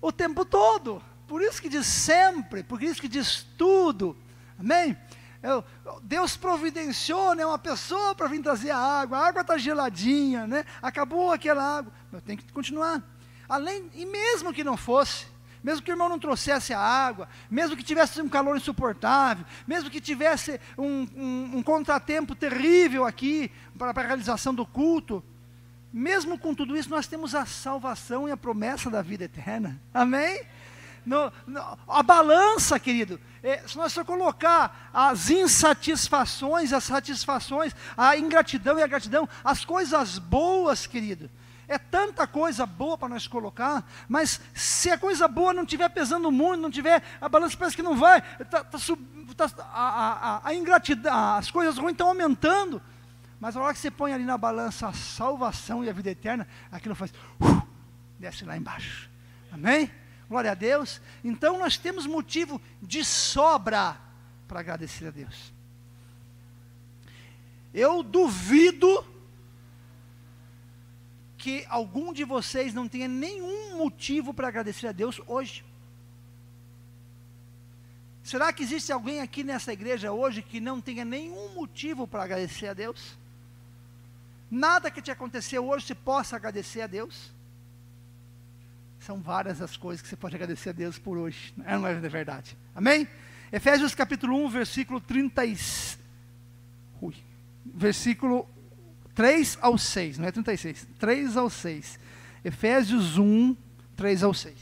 o tempo todo. Por isso que diz sempre, por isso que diz tudo. Amém? Eu, Deus providenciou né, uma pessoa para vir trazer a água, a água está geladinha, né? acabou aquela água. Eu tenho que continuar. Além, e mesmo que não fosse, mesmo que o irmão não trouxesse a água, mesmo que tivesse um calor insuportável, mesmo que tivesse um, um, um contratempo terrível aqui para a realização do culto, mesmo com tudo isso, nós temos a salvação e a promessa da vida eterna. Amém? No, no, a balança, querido, é, se nós só colocar as insatisfações, as satisfações, a ingratidão e a gratidão, as coisas boas, querido, é tanta coisa boa para nós colocar, mas se a coisa boa não estiver pesando muito, não tiver, a balança parece que não vai, tá, tá, tá, a, a, a, ingratidão, as coisas ruins estão aumentando, mas a hora que você põe ali na balança a salvação e a vida eterna, aquilo faz, uh, desce lá embaixo, amém? Glória a Deus. Então nós temos motivo de sobra para agradecer a Deus. Eu duvido que algum de vocês não tenha nenhum motivo para agradecer a Deus hoje. Será que existe alguém aqui nessa igreja hoje que não tenha nenhum motivo para agradecer a Deus? Nada que te aconteceu hoje se possa agradecer a Deus? São várias as coisas que você pode agradecer a Deus por hoje. Não é verdade? Amém? Efésios capítulo 1, versículo 30 e... Ui. Versículo 3 ao 6, não é 36, 3 ao 6. Efésios 1, 3 ao 6.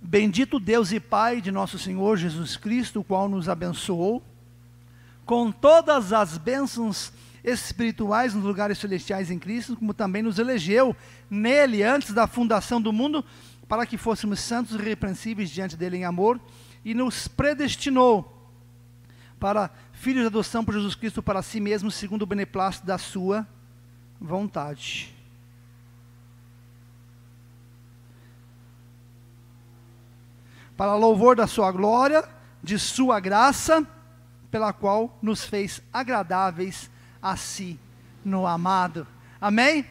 Bendito Deus e Pai de nosso Senhor Jesus Cristo, o qual nos abençoou com todas as bênçãos espirituais nos lugares celestiais em Cristo, como também nos elegeu nele antes da fundação do mundo, para que fôssemos santos e irrepreensíveis diante dele em amor, e nos predestinou para filhos de adoção por Jesus Cristo para si mesmo, segundo o beneplácito da sua vontade. Para louvor da sua glória, de sua graça, pela qual nos fez agradáveis a si no amado. Amém?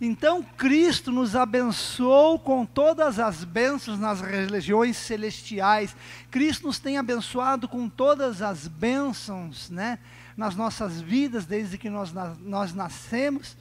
Então Cristo nos abençoou com todas as bênçãos nas religiões celestiais. Cristo nos tem abençoado com todas as bênçãos, né, nas nossas vidas desde que nós, nós nascemos.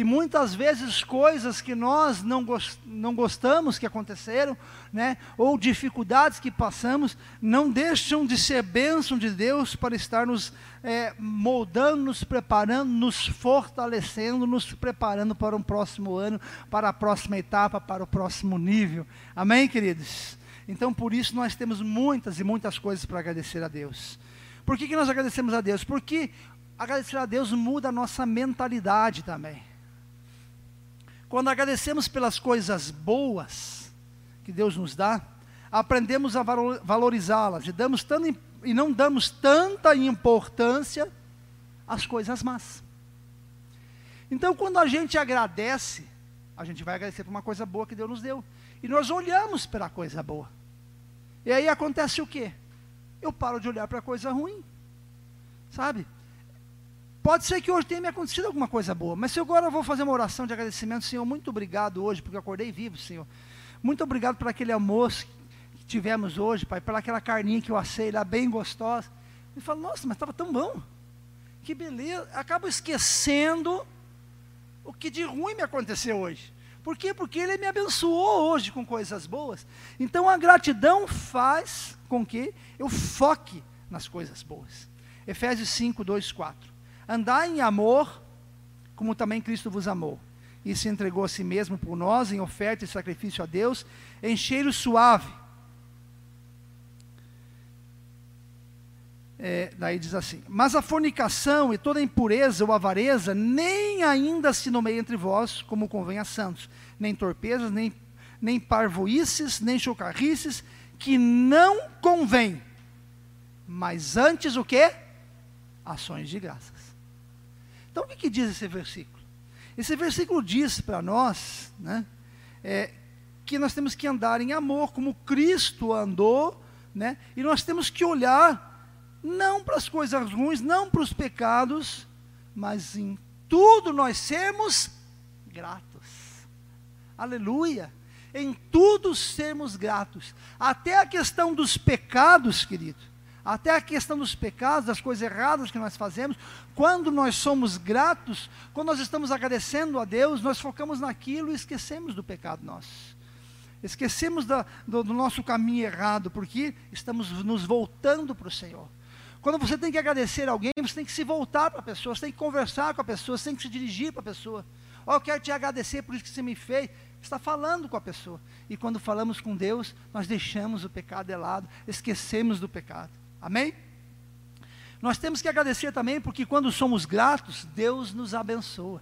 E muitas vezes coisas que nós não, gost, não gostamos que aconteceram, né, ou dificuldades que passamos, não deixam de ser bênção de Deus para estar nos é, moldando, nos preparando, nos fortalecendo, nos preparando para um próximo ano, para a próxima etapa, para o próximo nível. Amém, queridos? Então, por isso, nós temos muitas e muitas coisas para agradecer a Deus. Por que, que nós agradecemos a Deus? Porque agradecer a Deus muda a nossa mentalidade também. Quando agradecemos pelas coisas boas que Deus nos dá, aprendemos a valorizá-las e, damos e não damos tanta importância às coisas más. Então, quando a gente agradece, a gente vai agradecer por uma coisa boa que Deus nos deu. E nós olhamos para a coisa boa. E aí acontece o quê? Eu paro de olhar para a coisa ruim. Sabe? Pode ser que hoje tenha me acontecido alguma coisa boa, mas se agora eu vou fazer uma oração de agradecimento, Senhor, muito obrigado hoje, porque eu acordei vivo, Senhor. Muito obrigado por aquele almoço que tivemos hoje, Pai, por aquela carninha que eu assei lá, bem gostosa. E falo, nossa, mas estava tão bom. Que beleza. Acabo esquecendo o que de ruim me aconteceu hoje. Por quê? Porque Ele me abençoou hoje com coisas boas. Então a gratidão faz com que eu foque nas coisas boas. Efésios 5, 2, 4. Andai em amor, como também Cristo vos amou, e se entregou a si mesmo por nós em oferta e sacrifício a Deus, em cheiro suave. É, daí diz assim: Mas a fornicação e toda impureza ou avareza nem ainda se nomeia entre vós, como convém a santos, nem torpezas, nem, nem parvoices, nem chocarrices, que não convém, mas antes o que? Ações de graças. Então, o que, que diz esse versículo? Esse versículo diz para nós né, é, que nós temos que andar em amor, como Cristo andou, né, e nós temos que olhar não para as coisas ruins, não para os pecados, mas em tudo nós sermos gratos. Aleluia! Em tudo sermos gratos. Até a questão dos pecados, querido até a questão dos pecados, das coisas erradas que nós fazemos, quando nós somos gratos, quando nós estamos agradecendo a Deus, nós focamos naquilo e esquecemos do pecado nosso. Esquecemos da, do, do nosso caminho errado, porque estamos nos voltando para o Senhor. Quando você tem que agradecer a alguém, você tem que se voltar para a pessoa, você tem que conversar com a pessoa, você tem que se dirigir para a pessoa. Oh, eu quero te agradecer por isso que você me fez. Está falando com a pessoa. E quando falamos com Deus, nós deixamos o pecado de lado, esquecemos do pecado. Amém? Nós temos que agradecer também, porque quando somos gratos, Deus nos abençoa.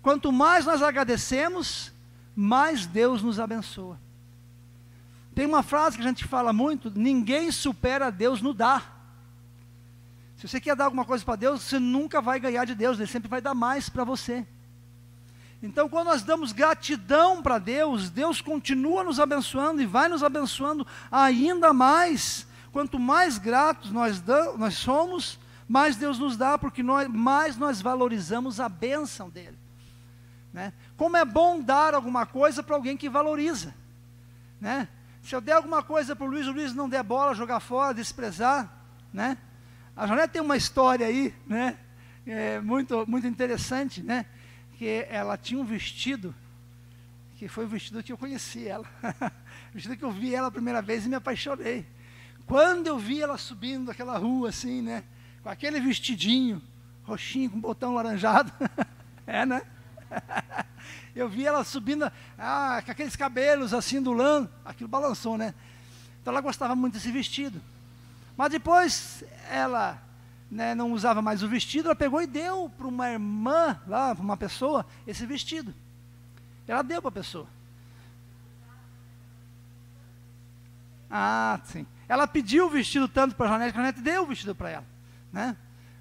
Quanto mais nós agradecemos, mais Deus nos abençoa. Tem uma frase que a gente fala muito: ninguém supera Deus no dar. Se você quer dar alguma coisa para Deus, você nunca vai ganhar de Deus, Ele sempre vai dar mais para você. Então, quando nós damos gratidão para Deus, Deus continua nos abençoando e vai nos abençoando ainda mais Quanto mais gratos nós, damos, nós somos, mais Deus nos dá, porque nós, mais nós valorizamos a bênção dele. Né? Como é bom dar alguma coisa para alguém que valoriza. Né? Se eu der alguma coisa para o Luiz, o Luiz não der bola, jogar fora, desprezar. Né? A Janete tem uma história aí, né? É muito, muito interessante, né? Que ela tinha um vestido, que foi o vestido que eu conheci ela. o vestido que eu vi ela a primeira vez e me apaixonei. Quando eu vi ela subindo aquela rua assim, né? Com aquele vestidinho, roxinho, com botão laranjado. é, né? eu vi ela subindo, ah, com aqueles cabelos assim, ondulando. Aquilo balançou, né? Então ela gostava muito desse vestido. Mas depois ela né, não usava mais o vestido, ela pegou e deu para uma irmã, lá, para uma pessoa, esse vestido. Ela deu para a pessoa. Ah, sim. Ela pediu o vestido tanto para a Janete, que a Janete deu o vestido para ela. Né?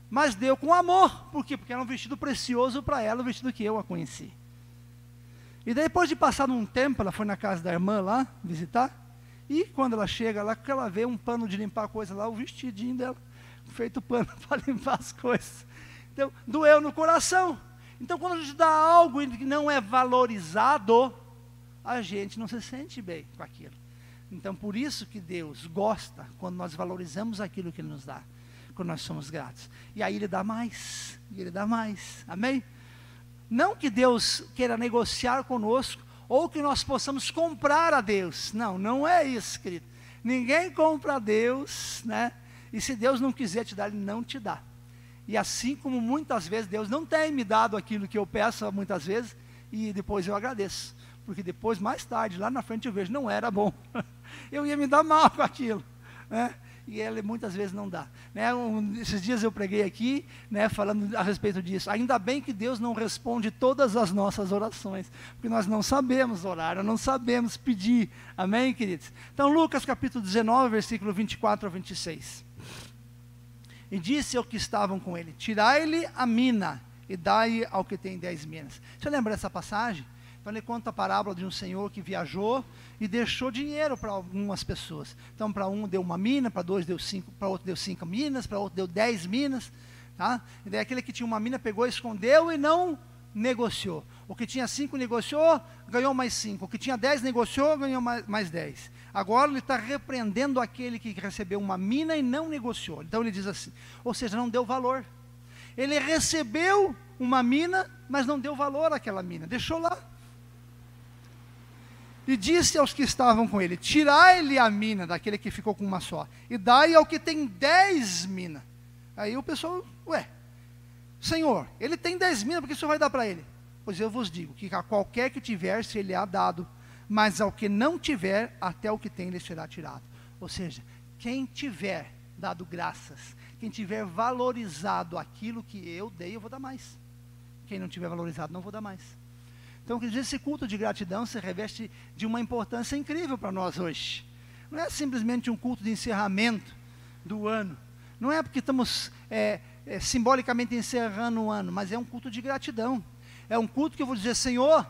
Mas deu com amor. Por quê? Porque era um vestido precioso para ela, o vestido que eu a conheci. E depois de passar um tempo, ela foi na casa da irmã lá, visitar. E quando ela chega lá, ela vê um pano de limpar coisa lá, o vestidinho dela, feito pano para limpar as coisas. Então, doeu no coração. Então, quando a gente dá algo que não é valorizado, a gente não se sente bem com aquilo. Então, por isso que Deus gosta quando nós valorizamos aquilo que Ele nos dá, quando nós somos gratos. E aí Ele dá mais, e Ele dá mais. Amém? Não que Deus queira negociar conosco, ou que nós possamos comprar a Deus. Não, não é isso, querido. Ninguém compra a Deus, né? E se Deus não quiser te dar, Ele não te dá. E assim como muitas vezes Deus não tem me dado aquilo que eu peço muitas vezes, e depois eu agradeço. Porque depois, mais tarde, lá na frente eu vejo, não era bom. eu ia me dar mal com aquilo. Né? e ele muitas vezes não dá. Né? Um, esses dias eu preguei aqui, né, falando a respeito disso. Ainda bem que Deus não responde todas as nossas orações, porque nós não sabemos orar, não sabemos pedir. Amém, queridos? Então, Lucas capítulo 19, versículo 24 a 26. E disse ao que estavam com ele: Tirai-lhe a mina e dai ao que tem dez minas. Você lembra dessa passagem? Então ele conta a parábola de um senhor que viajou e deixou dinheiro para algumas pessoas. Então para um deu uma mina, para dois deu cinco, para outro deu cinco minas, para outro deu dez minas. Tá? E daí aquele que tinha uma mina pegou, escondeu e não negociou. O que tinha cinco negociou, ganhou mais cinco. O que tinha dez negociou, ganhou mais, mais dez. Agora ele está repreendendo aquele que recebeu uma mina e não negociou. Então ele diz assim, ou seja, não deu valor. Ele recebeu uma mina, mas não deu valor àquela mina, deixou lá. E disse aos que estavam com ele: Tirai-lhe a mina daquele que ficou com uma só, e dai ao que tem dez minas. Aí o pessoal, ué, Senhor, ele tem dez minas, por que o senhor vai dar para ele? Pois eu vos digo que a qualquer que tiver, se ele há dado, mas ao que não tiver, até o que tem lhe será tirado. Ou seja, quem tiver dado graças, quem tiver valorizado aquilo que eu dei, eu vou dar mais. Quem não tiver valorizado, não vou dar mais. Então, quer dizer, esse culto de gratidão se reveste de uma importância incrível para nós hoje. Não é simplesmente um culto de encerramento do ano. Não é porque estamos é, é, simbolicamente encerrando o ano, mas é um culto de gratidão. É um culto que eu vou dizer, Senhor,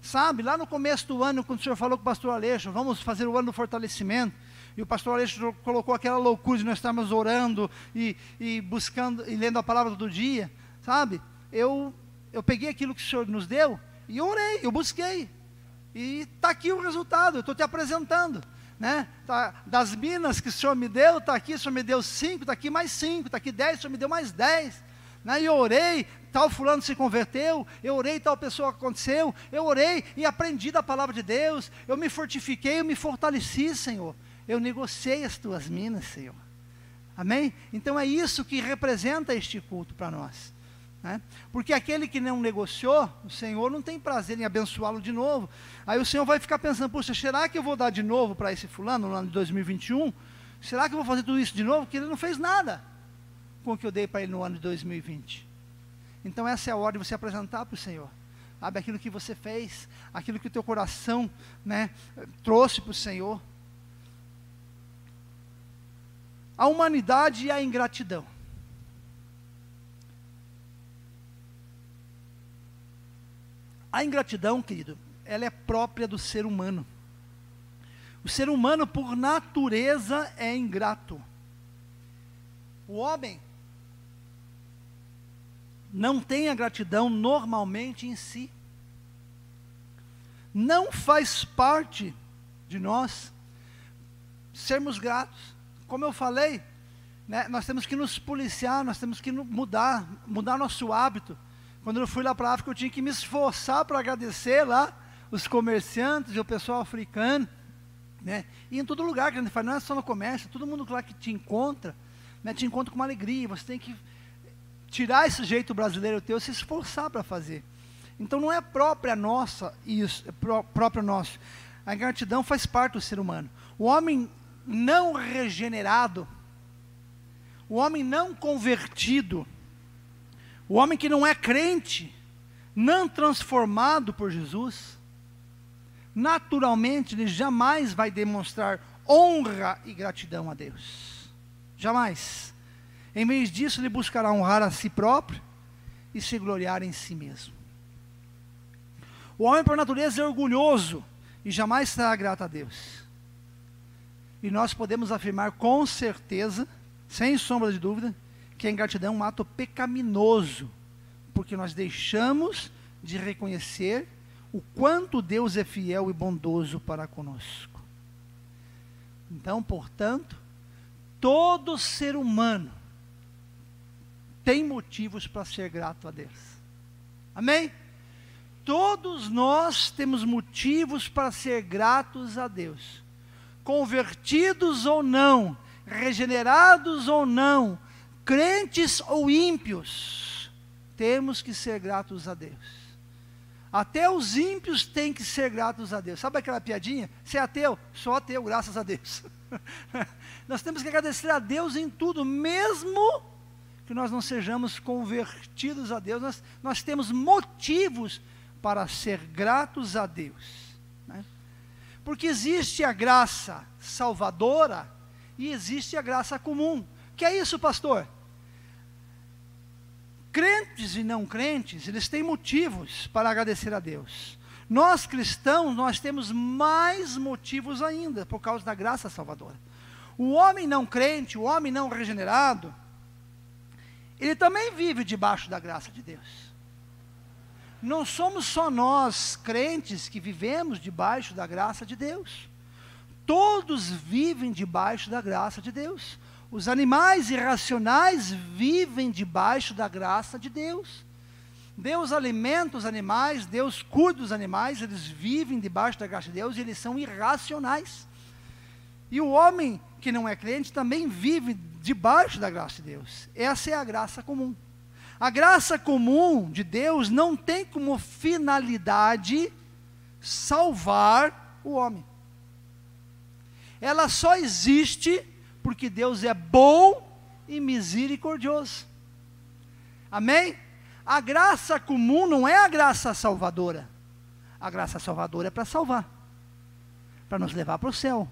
sabe, lá no começo do ano, quando o Senhor falou com o pastor Aleixo, vamos fazer o ano do fortalecimento, e o pastor Aleixo colocou aquela loucura de nós estarmos orando e, e buscando e lendo a palavra do dia, sabe? Eu, eu peguei aquilo que o Senhor nos deu e orei, eu busquei. E está aqui o resultado, eu estou te apresentando. Né? Tá, das minas que o Senhor me deu, está aqui, o Senhor me deu cinco, está aqui mais cinco, está aqui dez, o Senhor me deu mais dez. Né? E orei, tal fulano se converteu, eu orei, tal pessoa aconteceu, eu orei e aprendi da palavra de Deus, eu me fortifiquei, eu me fortaleci, Senhor. Eu negociei as tuas minas, Senhor. Amém? Então é isso que representa este culto para nós. Né? Porque aquele que não negociou, o Senhor não tem prazer em abençoá-lo de novo. Aí o Senhor vai ficar pensando: puxa, será que eu vou dar de novo para esse fulano no ano de 2021? Será que eu vou fazer tudo isso de novo? Porque ele não fez nada com o que eu dei para ele no ano de 2020. Então essa é a hora de você apresentar para o Senhor. Sabe, aquilo que você fez, aquilo que o teu coração né, trouxe para o Senhor. A humanidade e a ingratidão. A ingratidão, querido, ela é própria do ser humano. O ser humano, por natureza, é ingrato. O homem não tem a gratidão normalmente em si. Não faz parte de nós sermos gratos. Como eu falei, né, nós temos que nos policiar, nós temos que mudar, mudar nosso hábito. Quando eu fui lá para a África, eu tinha que me esforçar para agradecer lá os comerciantes e o pessoal africano. Né? E em todo lugar que a gente faz, não é só no comércio, todo mundo lá que te encontra, né, te encontra com uma alegria. Você tem que tirar esse jeito brasileiro teu, se esforçar para fazer. Então não é própria nossa isso, é pró próprio nosso. A gratidão faz parte do ser humano. O homem não regenerado, o homem não convertido, o homem que não é crente, não transformado por Jesus, naturalmente ele jamais vai demonstrar honra e gratidão a Deus. Jamais. Em vez disso, ele buscará honrar a si próprio e se gloriar em si mesmo. O homem, por natureza, é orgulhoso e jamais será grato a Deus. E nós podemos afirmar com certeza, sem sombra de dúvida, que a ingratidão é um ato pecaminoso, porque nós deixamos de reconhecer o quanto Deus é fiel e bondoso para conosco. Então, portanto, todo ser humano tem motivos para ser grato a Deus. Amém? todos nós temos motivos para ser gratos a Deus. Convertidos ou não, regenerados ou não, crentes ou ímpios, temos que ser gratos a Deus. Até os ímpios têm que ser gratos a Deus. Sabe aquela piadinha? Você é ateu? Sou ateu, graças a Deus. nós temos que agradecer a Deus em tudo, mesmo que nós não sejamos convertidos a Deus, nós, nós temos motivos para ser gratos a Deus. Né? Porque existe a graça salvadora e existe a graça comum. Que é isso, pastor? Crentes e não crentes, eles têm motivos para agradecer a Deus. Nós cristãos, nós temos mais motivos ainda por causa da graça salvadora. O homem não crente, o homem não regenerado, ele também vive debaixo da graça de Deus não somos só nós, crentes, que vivemos debaixo da graça de Deus. Todos vivem debaixo da graça de Deus. Os animais irracionais vivem debaixo da graça de Deus. Deus alimenta os animais, Deus cuida dos animais, eles vivem debaixo da graça de Deus e eles são irracionais. E o homem que não é crente também vive debaixo da graça de Deus. Essa é a graça comum. A graça comum de Deus não tem como finalidade salvar o homem. Ela só existe porque Deus é bom e misericordioso. Amém? A graça comum não é a graça salvadora. A graça salvadora é para salvar, para nos levar para o céu,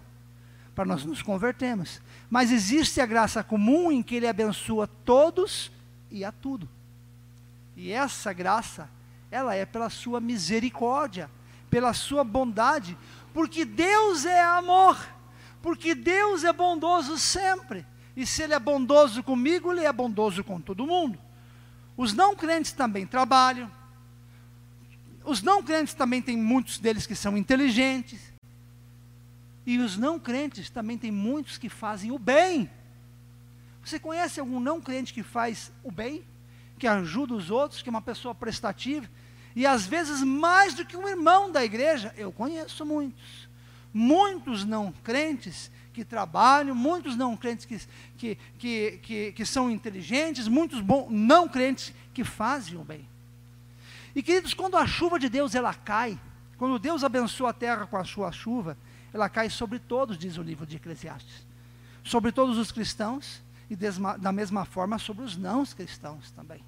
para nós nos convertermos. Mas existe a graça comum em que Ele abençoa todos e a tudo. E essa graça, ela é pela sua misericórdia, pela sua bondade, porque Deus é amor, porque Deus é bondoso sempre. E se Ele é bondoso comigo, Ele é bondoso com todo mundo. Os não crentes também trabalham. Os não crentes também tem muitos deles que são inteligentes. E os não crentes também tem muitos que fazem o bem. Você conhece algum não crente que faz o bem? que ajuda os outros, que é uma pessoa prestativa, e às vezes mais do que um irmão da igreja, eu conheço muitos. Muitos não crentes que trabalham, muitos não crentes que, que, que, que, que são inteligentes, muitos bom, não crentes que fazem o bem. E queridos, quando a chuva de Deus ela cai, quando Deus abençoa a terra com a sua chuva, ela cai sobre todos, diz o livro de Eclesiastes. Sobre todos os cristãos e da mesma forma sobre os não cristãos também.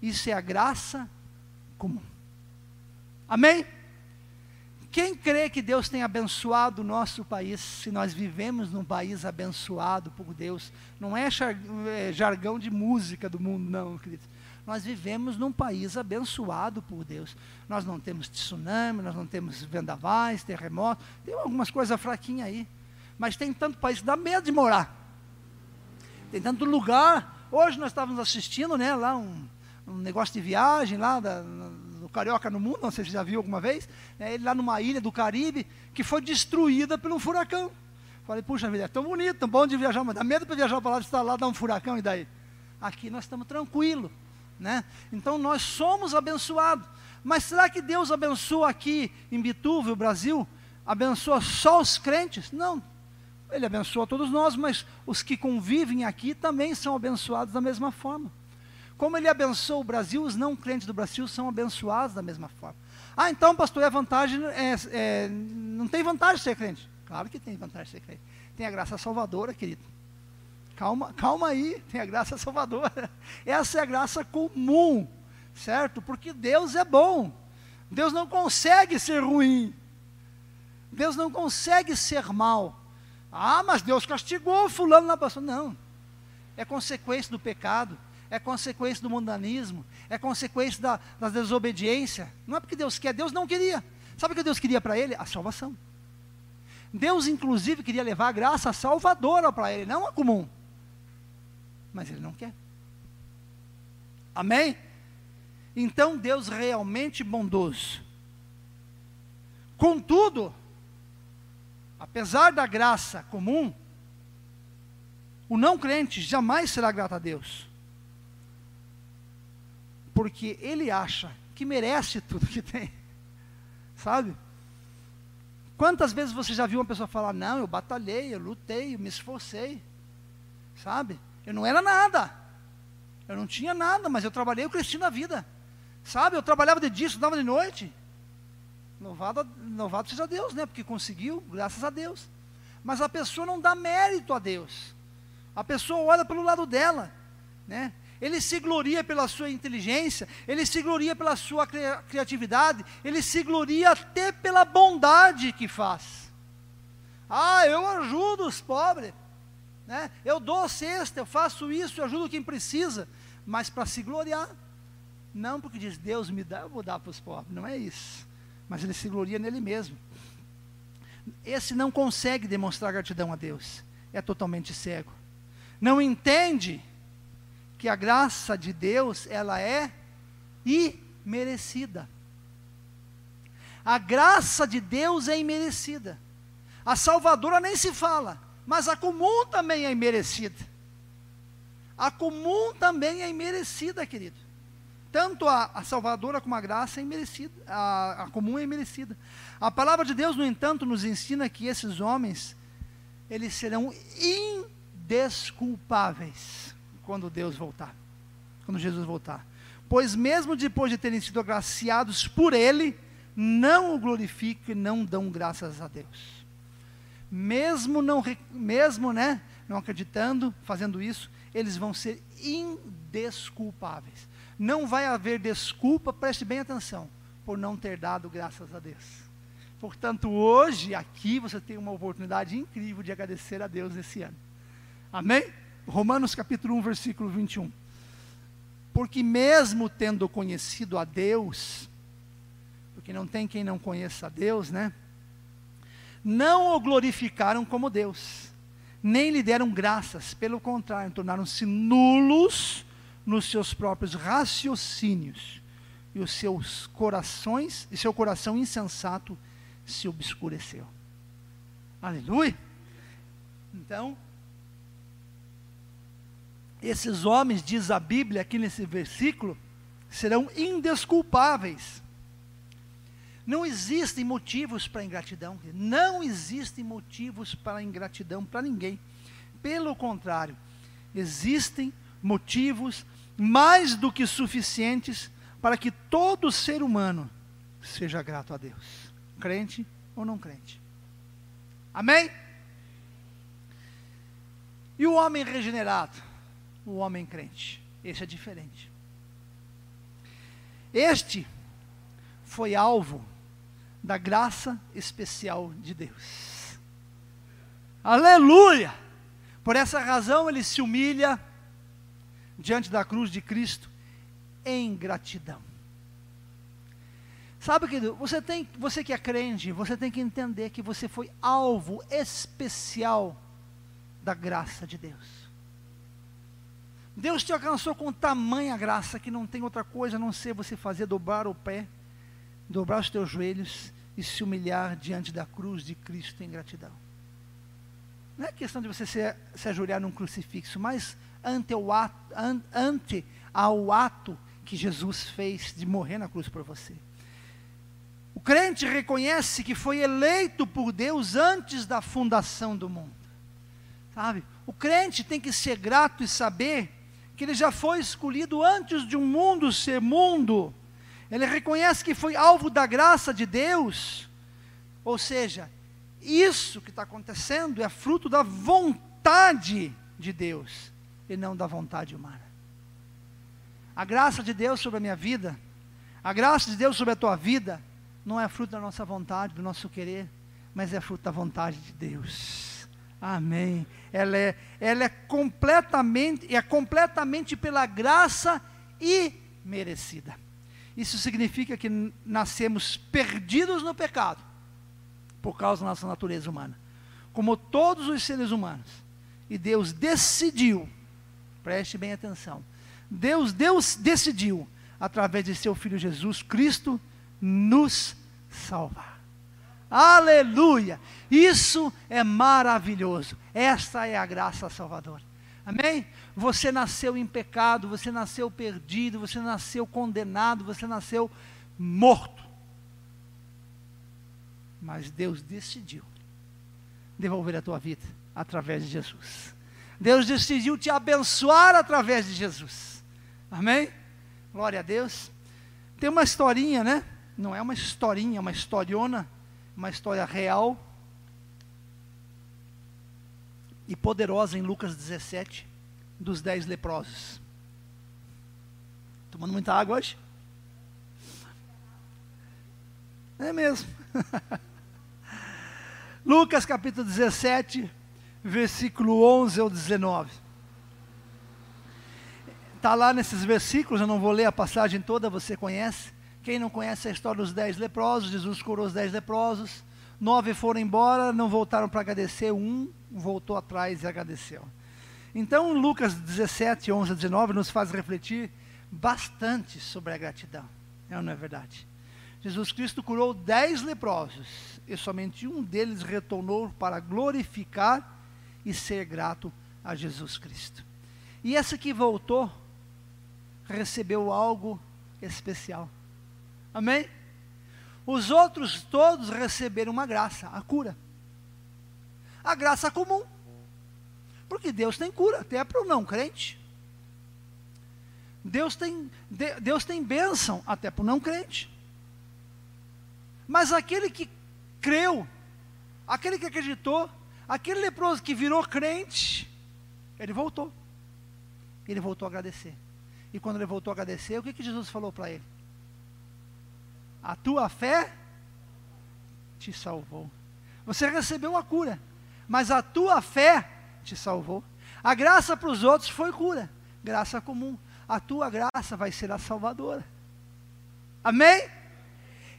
Isso é a graça comum. Amém? Quem crê que Deus tem abençoado o nosso país, se nós vivemos num país abençoado por Deus, não é, é jargão de música do mundo, não, querido. Nós vivemos num país abençoado por Deus. Nós não temos tsunami, nós não temos vendavais, terremotos, tem algumas coisas fraquinhas aí. Mas tem tanto país que dá medo de morar. Tem tanto lugar. Hoje nós estávamos assistindo, né, lá um, um negócio de viagem lá da, Carioca no Mundo, não sei se já viu alguma vez, né, ele lá numa ilha do Caribe, que foi destruída por um furacão. Falei, puxa vida, é tão bonito, tão bom de viajar, mas dá medo para viajar para lá, de estar lá, dar um furacão e daí? Aqui nós estamos tranquilos, né? Então nós somos abençoados. Mas será que Deus abençoa aqui em Bituva, o Brasil? Abençoa só os crentes? Não. Ele abençoa todos nós, mas os que convivem aqui também são abençoados da mesma forma. Como ele abençoou o Brasil, os não crentes do Brasil são abençoados da mesma forma. Ah, então, pastor, é vantagem, é, é, não tem vantagem ser crente. Claro que tem vantagem ser crente. Tem a graça salvadora, querido. Calma, calma aí, tem a graça salvadora. Essa é a graça comum, certo? Porque Deus é bom. Deus não consegue ser ruim. Deus não consegue ser mal. Ah, mas Deus castigou fulano lá passou. Não. É consequência do pecado é consequência do mundanismo, é consequência da, da desobediência. Não é porque Deus quer, Deus não queria. Sabe o que Deus queria para ele? A salvação. Deus, inclusive, queria levar a graça salvadora para ele, não a comum. Mas ele não quer. Amém? Então, Deus realmente bondoso. Contudo, apesar da graça comum, o não crente jamais será grato a Deus porque ele acha que merece tudo que tem. Sabe? Quantas vezes você já viu uma pessoa falar: Não, eu batalhei, eu lutei, eu me esforcei. Sabe? Eu não era nada. Eu não tinha nada, mas eu trabalhei, eu cresci na vida. Sabe? Eu trabalhava de dia, estudava de noite. Louvado, louvado seja Deus, né? Porque conseguiu, graças a Deus. Mas a pessoa não dá mérito a Deus. A pessoa olha pelo lado dela, né? Ele se gloria pela sua inteligência, ele se gloria pela sua criatividade, ele se gloria até pela bondade que faz. Ah, eu ajudo os pobres, né? eu dou cesta, eu faço isso, eu ajudo quem precisa, mas para se gloriar, não porque diz Deus me dá, eu vou dar para os pobres, não é isso, mas ele se gloria nele mesmo. Esse não consegue demonstrar gratidão a Deus, é totalmente cego, não entende que a graça de Deus, ela é imerecida. A graça de Deus é imerecida. A salvadora nem se fala, mas a comum também é imerecida. A comum também é imerecida, querido. Tanto a, a salvadora como a graça é imerecida, a, a comum é imerecida. A palavra de Deus, no entanto, nos ensina que esses homens, eles serão indesculpáveis quando Deus voltar, quando Jesus voltar. Pois mesmo depois de terem sido agraciados por Ele, não o glorificam e não dão graças a Deus. Mesmo não, mesmo né, não acreditando, fazendo isso, eles vão ser indesculpáveis. Não vai haver desculpa, preste bem atenção, por não ter dado graças a Deus. Portanto, hoje, aqui, você tem uma oportunidade incrível de agradecer a Deus esse ano. Amém? Romanos capítulo 1, versículo 21. Porque mesmo tendo conhecido a Deus, porque não tem quem não conheça a Deus, né? Não o glorificaram como Deus, nem lhe deram graças, pelo contrário, tornaram-se nulos nos seus próprios raciocínios, e os seus corações, e seu coração insensato se obscureceu. Aleluia! Então, esses homens, diz a Bíblia aqui nesse versículo, serão indesculpáveis. Não existem motivos para ingratidão. Não existem motivos para ingratidão para ninguém. Pelo contrário, existem motivos mais do que suficientes para que todo ser humano seja grato a Deus, crente ou não crente. Amém? E o homem regenerado? O homem crente. Esse é diferente. Este foi alvo da graça especial de Deus. Aleluia! Por essa razão ele se humilha diante da cruz de Cristo em gratidão. Sabe, querido, você tem, você que é crente, você tem que entender que você foi alvo especial da graça de Deus. Deus te alcançou com tamanha graça que não tem outra coisa a não ser você fazer dobrar o pé, dobrar os teus joelhos e se humilhar diante da cruz de Cristo em gratidão. Não é questão de você se, se ajoelhar num crucifixo, mas ante, o ato, an, ante ao ato que Jesus fez de morrer na cruz por você. O crente reconhece que foi eleito por Deus antes da fundação do mundo. Sabe? O crente tem que ser grato e saber que ele já foi escolhido antes de um mundo ser mundo. Ele reconhece que foi alvo da graça de Deus. Ou seja, isso que está acontecendo é fruto da vontade de Deus e não da vontade humana. A graça de Deus sobre a minha vida, a graça de Deus sobre a tua vida, não é fruto da nossa vontade, do nosso querer, mas é fruto da vontade de Deus. Amém. Ela é, ela é completamente, é completamente pela graça e merecida. Isso significa que nascemos perdidos no pecado, por causa da nossa natureza humana, como todos os seres humanos. E Deus decidiu, preste bem atenção, Deus, Deus decidiu, através de seu Filho Jesus Cristo, nos salvar. Aleluia! Isso é maravilhoso. Esta é a graça salvadora. Amém? Você nasceu em pecado, você nasceu perdido, você nasceu condenado, você nasceu morto. Mas Deus decidiu devolver a tua vida através de Jesus. Deus decidiu te abençoar através de Jesus. Amém? Glória a Deus. Tem uma historinha, né? Não é uma historinha, é uma historiona, uma história real e poderosa em Lucas 17, dos dez leprosos. Tomando muita água hoje? É mesmo. Lucas capítulo 17, versículo 11 ao 19. Está lá nesses versículos, eu não vou ler a passagem toda, você conhece. Quem não conhece a história dos dez leprosos, Jesus curou os dez leprosos. Nove foram embora, não voltaram para agradecer, um voltou atrás e agradeceu. Então, Lucas 17, 11 a 19 nos faz refletir bastante sobre a gratidão. É ou não é verdade? Jesus Cristo curou dez leprosos e somente um deles retornou para glorificar e ser grato a Jesus Cristo. E essa que voltou recebeu algo especial. Amém? Os outros todos receberam uma graça, a cura a graça comum. Porque Deus tem cura, até para o não crente. Deus tem, Deus tem bênção até para o não crente. Mas aquele que creu, aquele que acreditou, aquele leproso que virou crente, ele voltou. Ele voltou a agradecer. E quando ele voltou a agradecer, o que, que Jesus falou para ele? A tua fé te salvou. Você recebeu a cura mas a tua fé te salvou. A graça para os outros foi cura, graça comum. A tua graça vai ser a salvadora. Amém?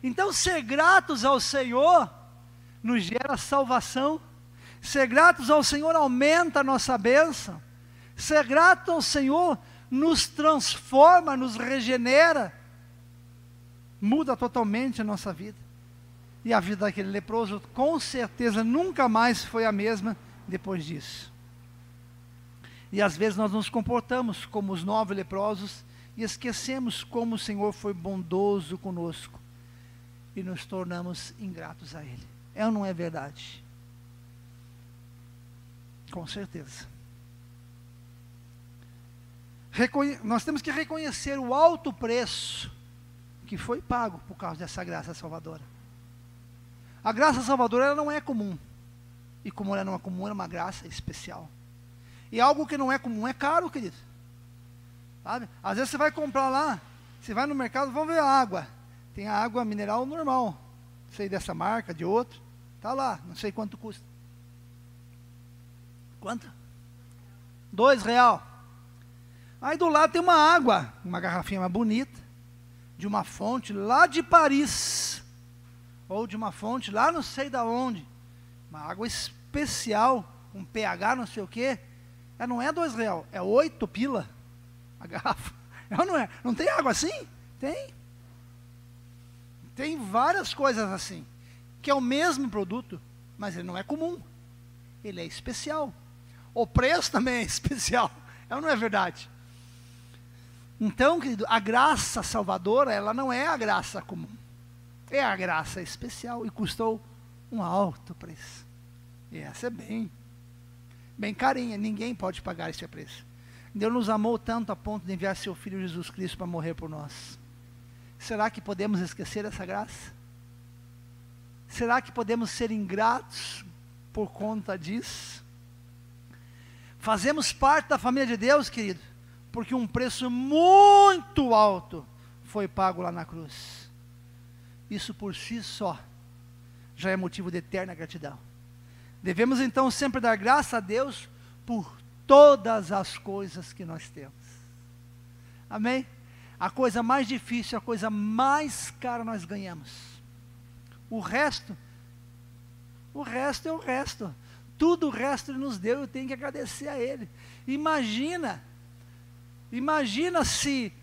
Então, ser gratos ao Senhor nos gera salvação. Ser gratos ao Senhor aumenta a nossa bênção. Ser grato ao Senhor nos transforma, nos regenera, muda totalmente a nossa vida. E a vida daquele leproso, com certeza, nunca mais foi a mesma depois disso. E às vezes nós nos comportamos como os nove leprosos e esquecemos como o Senhor foi bondoso conosco e nos tornamos ingratos a Ele. É ou não é verdade? Com certeza. Reconhe nós temos que reconhecer o alto preço que foi pago por causa dessa graça salvadora. A graça salvadora ela não é comum. E como ela não é comum, é uma graça especial. E algo que não é comum é caro, querido. Sabe? Às vezes você vai comprar lá, você vai no mercado, vamos ver a água. Tem a água mineral normal. Sei dessa marca, de outro. Está lá, não sei quanto custa. Quanto? Dois real. Aí do lado tem uma água, uma garrafinha mais bonita, de uma fonte lá de Paris ou de uma fonte lá não sei da onde, uma água especial, um pH não sei o quê, ela não é dois real, é oito pila a garrafa. É ou não é? Não tem água assim? Tem. Tem várias coisas assim, que é o mesmo produto, mas ele não é comum. Ele é especial. O preço também é especial. É ou não é verdade? Então, querido, a graça salvadora, ela não é a graça comum. É a graça especial e custou um alto preço. E essa é bem, bem carinha, ninguém pode pagar esse preço. Deus nos amou tanto a ponto de enviar seu Filho Jesus Cristo para morrer por nós. Será que podemos esquecer essa graça? Será que podemos ser ingratos por conta disso? Fazemos parte da família de Deus, querido, porque um preço muito alto foi pago lá na cruz. Isso por si só já é motivo de eterna gratidão. Devemos então sempre dar graça a Deus por todas as coisas que nós temos. Amém? A coisa mais difícil, a coisa mais cara nós ganhamos. O resto, o resto é o resto. Tudo o resto Ele nos deu, eu tenho que agradecer a Ele. Imagina, imagina se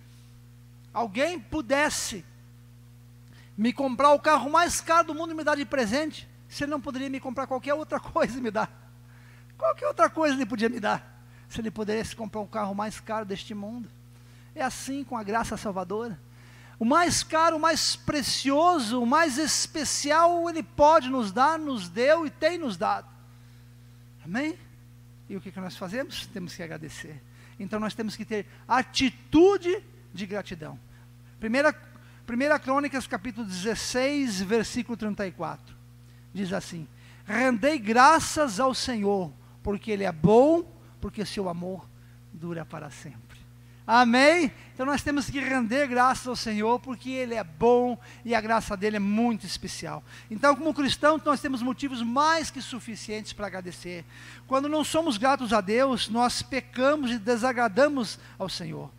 alguém pudesse me comprar o carro mais caro do mundo e me dar de presente, se ele não poderia me comprar qualquer outra coisa e me dar? Qualquer outra coisa ele podia me dar. se ele pudesse comprar o carro mais caro deste mundo. É assim com a graça salvadora. O mais caro, o mais precioso, o mais especial, Ele pode nos dar, nos deu e tem nos dado. Amém? E o que, que nós fazemos? Temos que agradecer. Então nós temos que ter atitude de gratidão. Primeira, primeira Crônicas, capítulo 16, versículo 34. Diz assim: Rendei graças ao Senhor, porque Ele é bom, porque seu amor dura para sempre. Amém? Então nós temos que render graças ao Senhor, porque Ele é bom e a graça dele é muito especial. Então, como cristão, nós temos motivos mais que suficientes para agradecer. Quando não somos gratos a Deus, nós pecamos e desagradamos ao Senhor.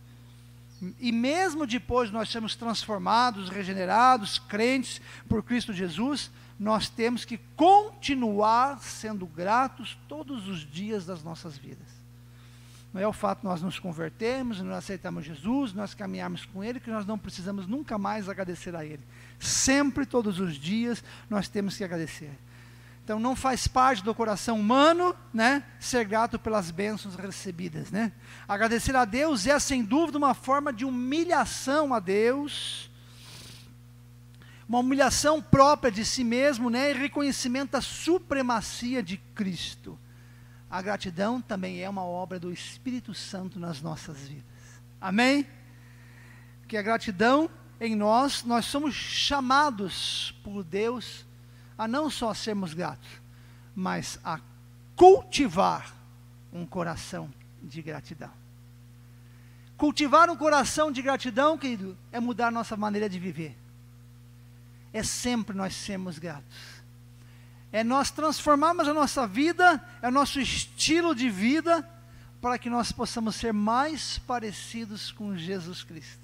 E mesmo depois de nós sermos transformados, regenerados, crentes por Cristo Jesus, nós temos que continuar sendo gratos todos os dias das nossas vidas. Não é o fato de nós nos convertermos, nós aceitamos Jesus, nós caminharmos com Ele, que nós não precisamos nunca mais agradecer a Ele. Sempre, todos os dias, nós temos que agradecer. Então não faz parte do coração humano, né, ser grato pelas bênçãos recebidas, né? Agradecer a Deus é sem dúvida uma forma de humilhação a Deus, uma humilhação própria de si mesmo, né, e reconhecimento da supremacia de Cristo. A gratidão também é uma obra do Espírito Santo nas nossas vidas. Amém? Que a gratidão em nós, nós somos chamados por Deus a não só sermos gratos, mas a cultivar um coração de gratidão. Cultivar um coração de gratidão, querido, é mudar nossa maneira de viver. É sempre nós sermos gratos é nós transformarmos a nossa vida, é o nosso estilo de vida, para que nós possamos ser mais parecidos com Jesus Cristo.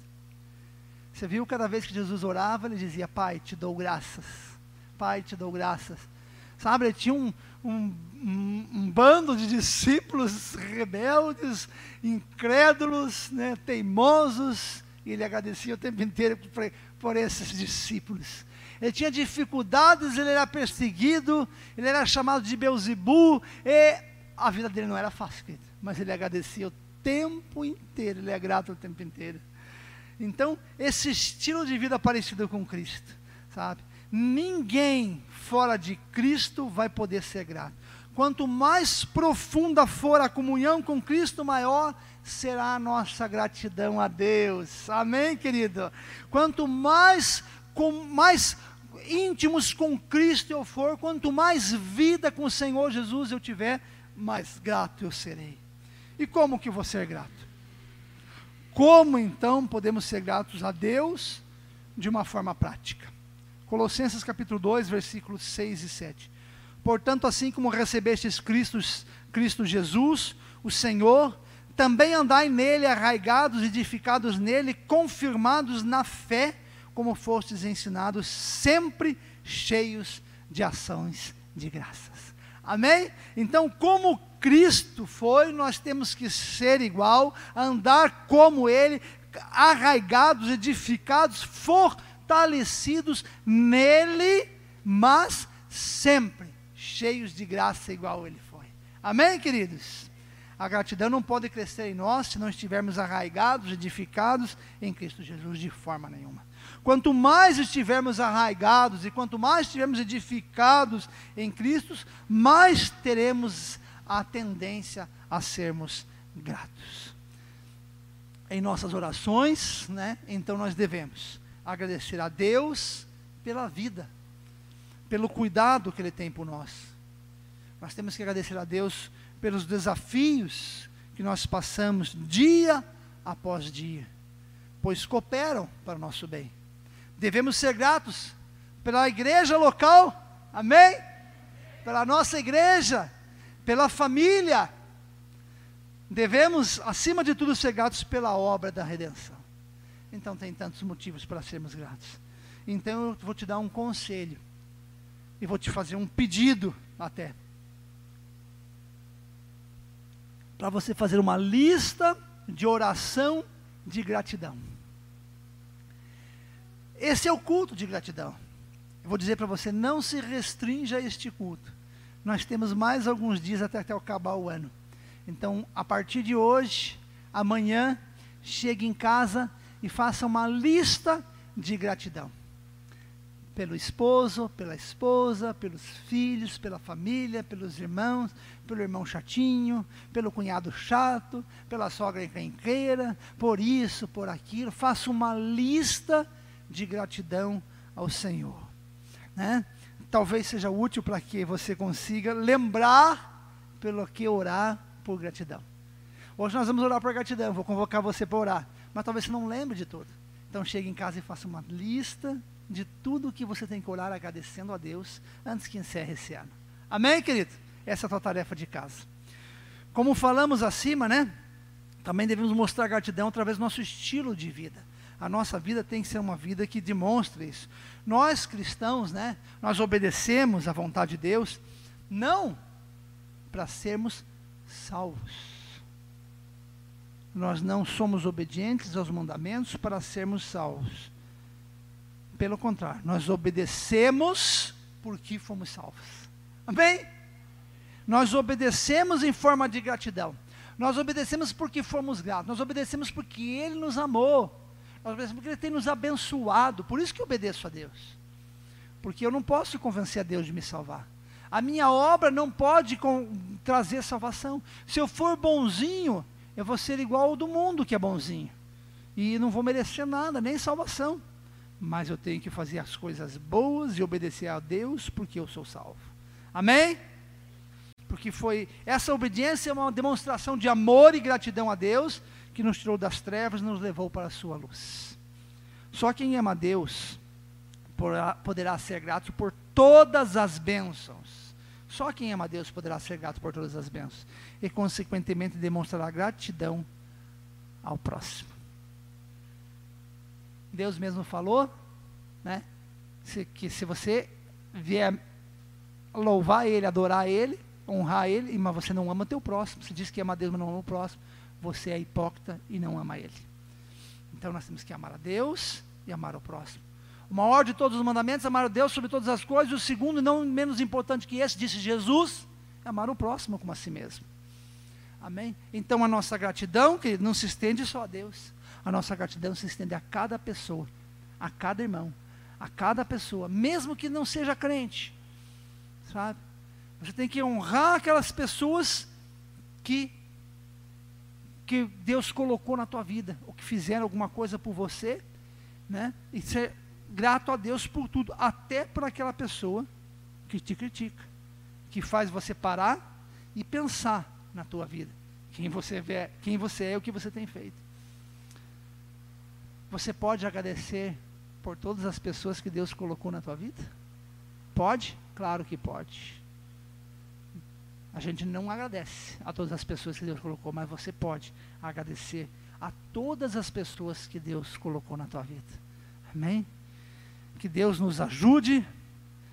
Você viu cada vez que Jesus orava, ele dizia: Pai, te dou graças. Pai, te dou graças. Sabe, ele tinha um, um, um, bando de discípulos rebeldes, incrédulos, né, teimosos, e ele agradecia o tempo inteiro por, por esses discípulos ele tinha dificuldades, ele era perseguido, ele era chamado de Beuzebu, e a vida dele não era fácil, querido, mas ele agradecia o tempo inteiro, ele é grato o tempo inteiro. Então, esse estilo de vida parecido com Cristo, sabe? Ninguém fora de Cristo vai poder ser grato. Quanto mais profunda for a comunhão com Cristo, maior será a nossa gratidão a Deus. Amém, querido? Quanto mais com mais íntimos com Cristo eu for, quanto mais vida com o Senhor Jesus eu tiver, mais grato eu serei. E como que vou ser grato? Como então podemos ser gratos a Deus de uma forma prática? Colossenses capítulo 2, versículos 6 e 7. Portanto, assim como recebestes Cristo, Cristo Jesus, o Senhor, também andai nele, arraigados, edificados nele, confirmados na fé, como fostes ensinados, sempre cheios de ações de graças. Amém? Então, como Cristo foi, nós temos que ser igual, andar como Ele, arraigados, edificados, fortalecidos nele, mas sempre cheios de graça, igual Ele foi. Amém, queridos? A gratidão não pode crescer em nós se não estivermos arraigados, edificados em Cristo Jesus de forma nenhuma. Quanto mais estivermos arraigados e quanto mais estivermos edificados em Cristo, mais teremos a tendência a sermos gratos. Em nossas orações, né, então nós devemos agradecer a Deus pela vida, pelo cuidado que Ele tem por nós. Nós temos que agradecer a Deus pelos desafios que nós passamos dia após dia, pois cooperam para o nosso bem. Devemos ser gratos pela igreja local, amém? Pela nossa igreja, pela família. Devemos, acima de tudo, ser gratos pela obra da redenção. Então, tem tantos motivos para sermos gratos. Então, eu vou te dar um conselho. E vou te fazer um pedido até. Para você fazer uma lista de oração de gratidão. Esse é o culto de gratidão. Eu vou dizer para você, não se restrinja a este culto. Nós temos mais alguns dias até, até acabar o ano. Então, a partir de hoje, amanhã, chegue em casa e faça uma lista de gratidão. Pelo esposo, pela esposa, pelos filhos, pela família, pelos irmãos, pelo irmão chatinho, pelo cunhado chato, pela sogra encrenqueira, por isso, por aquilo. Faça uma lista de gratidão ao Senhor. Né? Talvez seja útil para que você consiga lembrar pelo que orar por gratidão. Hoje nós vamos orar por gratidão, vou convocar você para orar, mas talvez você não lembre de tudo. Então chegue em casa e faça uma lista de tudo que você tem que orar agradecendo a Deus antes que encerre esse ano. Amém, querido? Essa é a tua tarefa de casa. Como falamos acima, né? Também devemos mostrar gratidão através do nosso estilo de vida. A nossa vida tem que ser uma vida que demonstre isso. Nós cristãos, né? Nós obedecemos à vontade de Deus, não para sermos salvos. Nós não somos obedientes aos mandamentos para sermos salvos. Pelo contrário, nós obedecemos porque fomos salvos. Amém? Nós obedecemos em forma de gratidão. Nós obedecemos porque fomos gratos. Nós obedecemos porque Ele nos amou. Nós obedecemos porque Ele tem nos abençoado. Por isso que eu obedeço a Deus. Porque eu não posso convencer a Deus de me salvar. A minha obra não pode com, trazer salvação. Se eu for bonzinho, eu vou ser igual ao do mundo que é bonzinho. E não vou merecer nada, nem salvação. Mas eu tenho que fazer as coisas boas e obedecer a Deus porque eu sou salvo. Amém? Porque foi essa obediência é uma demonstração de amor e gratidão a Deus que nos tirou das trevas e nos levou para a sua luz. Só quem ama Deus poderá ser grato por todas as bênçãos. Só quem ama Deus poderá ser grato por todas as bênçãos. E, consequentemente, demonstrará gratidão ao próximo. Deus mesmo falou, né? Que se você vier louvar Ele, adorar Ele, honrar Ele, mas você não ama o teu próximo, você diz que ama Deus, mas não ama o próximo, você é hipócrita e não ama Ele. Então nós temos que amar a Deus e amar o próximo. O maior de todos os mandamentos é amar a Deus sobre todas as coisas. O segundo, não menos importante que esse, disse Jesus, é amar o próximo como a si mesmo. Amém? Então a nossa gratidão, que não se estende só a Deus. A nossa gratidão se estende a cada pessoa, a cada irmão, a cada pessoa, mesmo que não seja crente. Sabe? Você tem que honrar aquelas pessoas que que Deus colocou na tua vida, ou que fizeram alguma coisa por você, né? E ser grato a Deus por tudo, até por aquela pessoa que te critica, que faz você parar e pensar na tua vida, quem você é, quem você é, o que você tem feito. Você pode agradecer por todas as pessoas que Deus colocou na tua vida? Pode? Claro que pode. A gente não agradece a todas as pessoas que Deus colocou, mas você pode agradecer a todas as pessoas que Deus colocou na tua vida. Amém? Que Deus nos ajude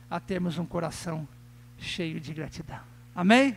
a termos um coração cheio de gratidão. Amém?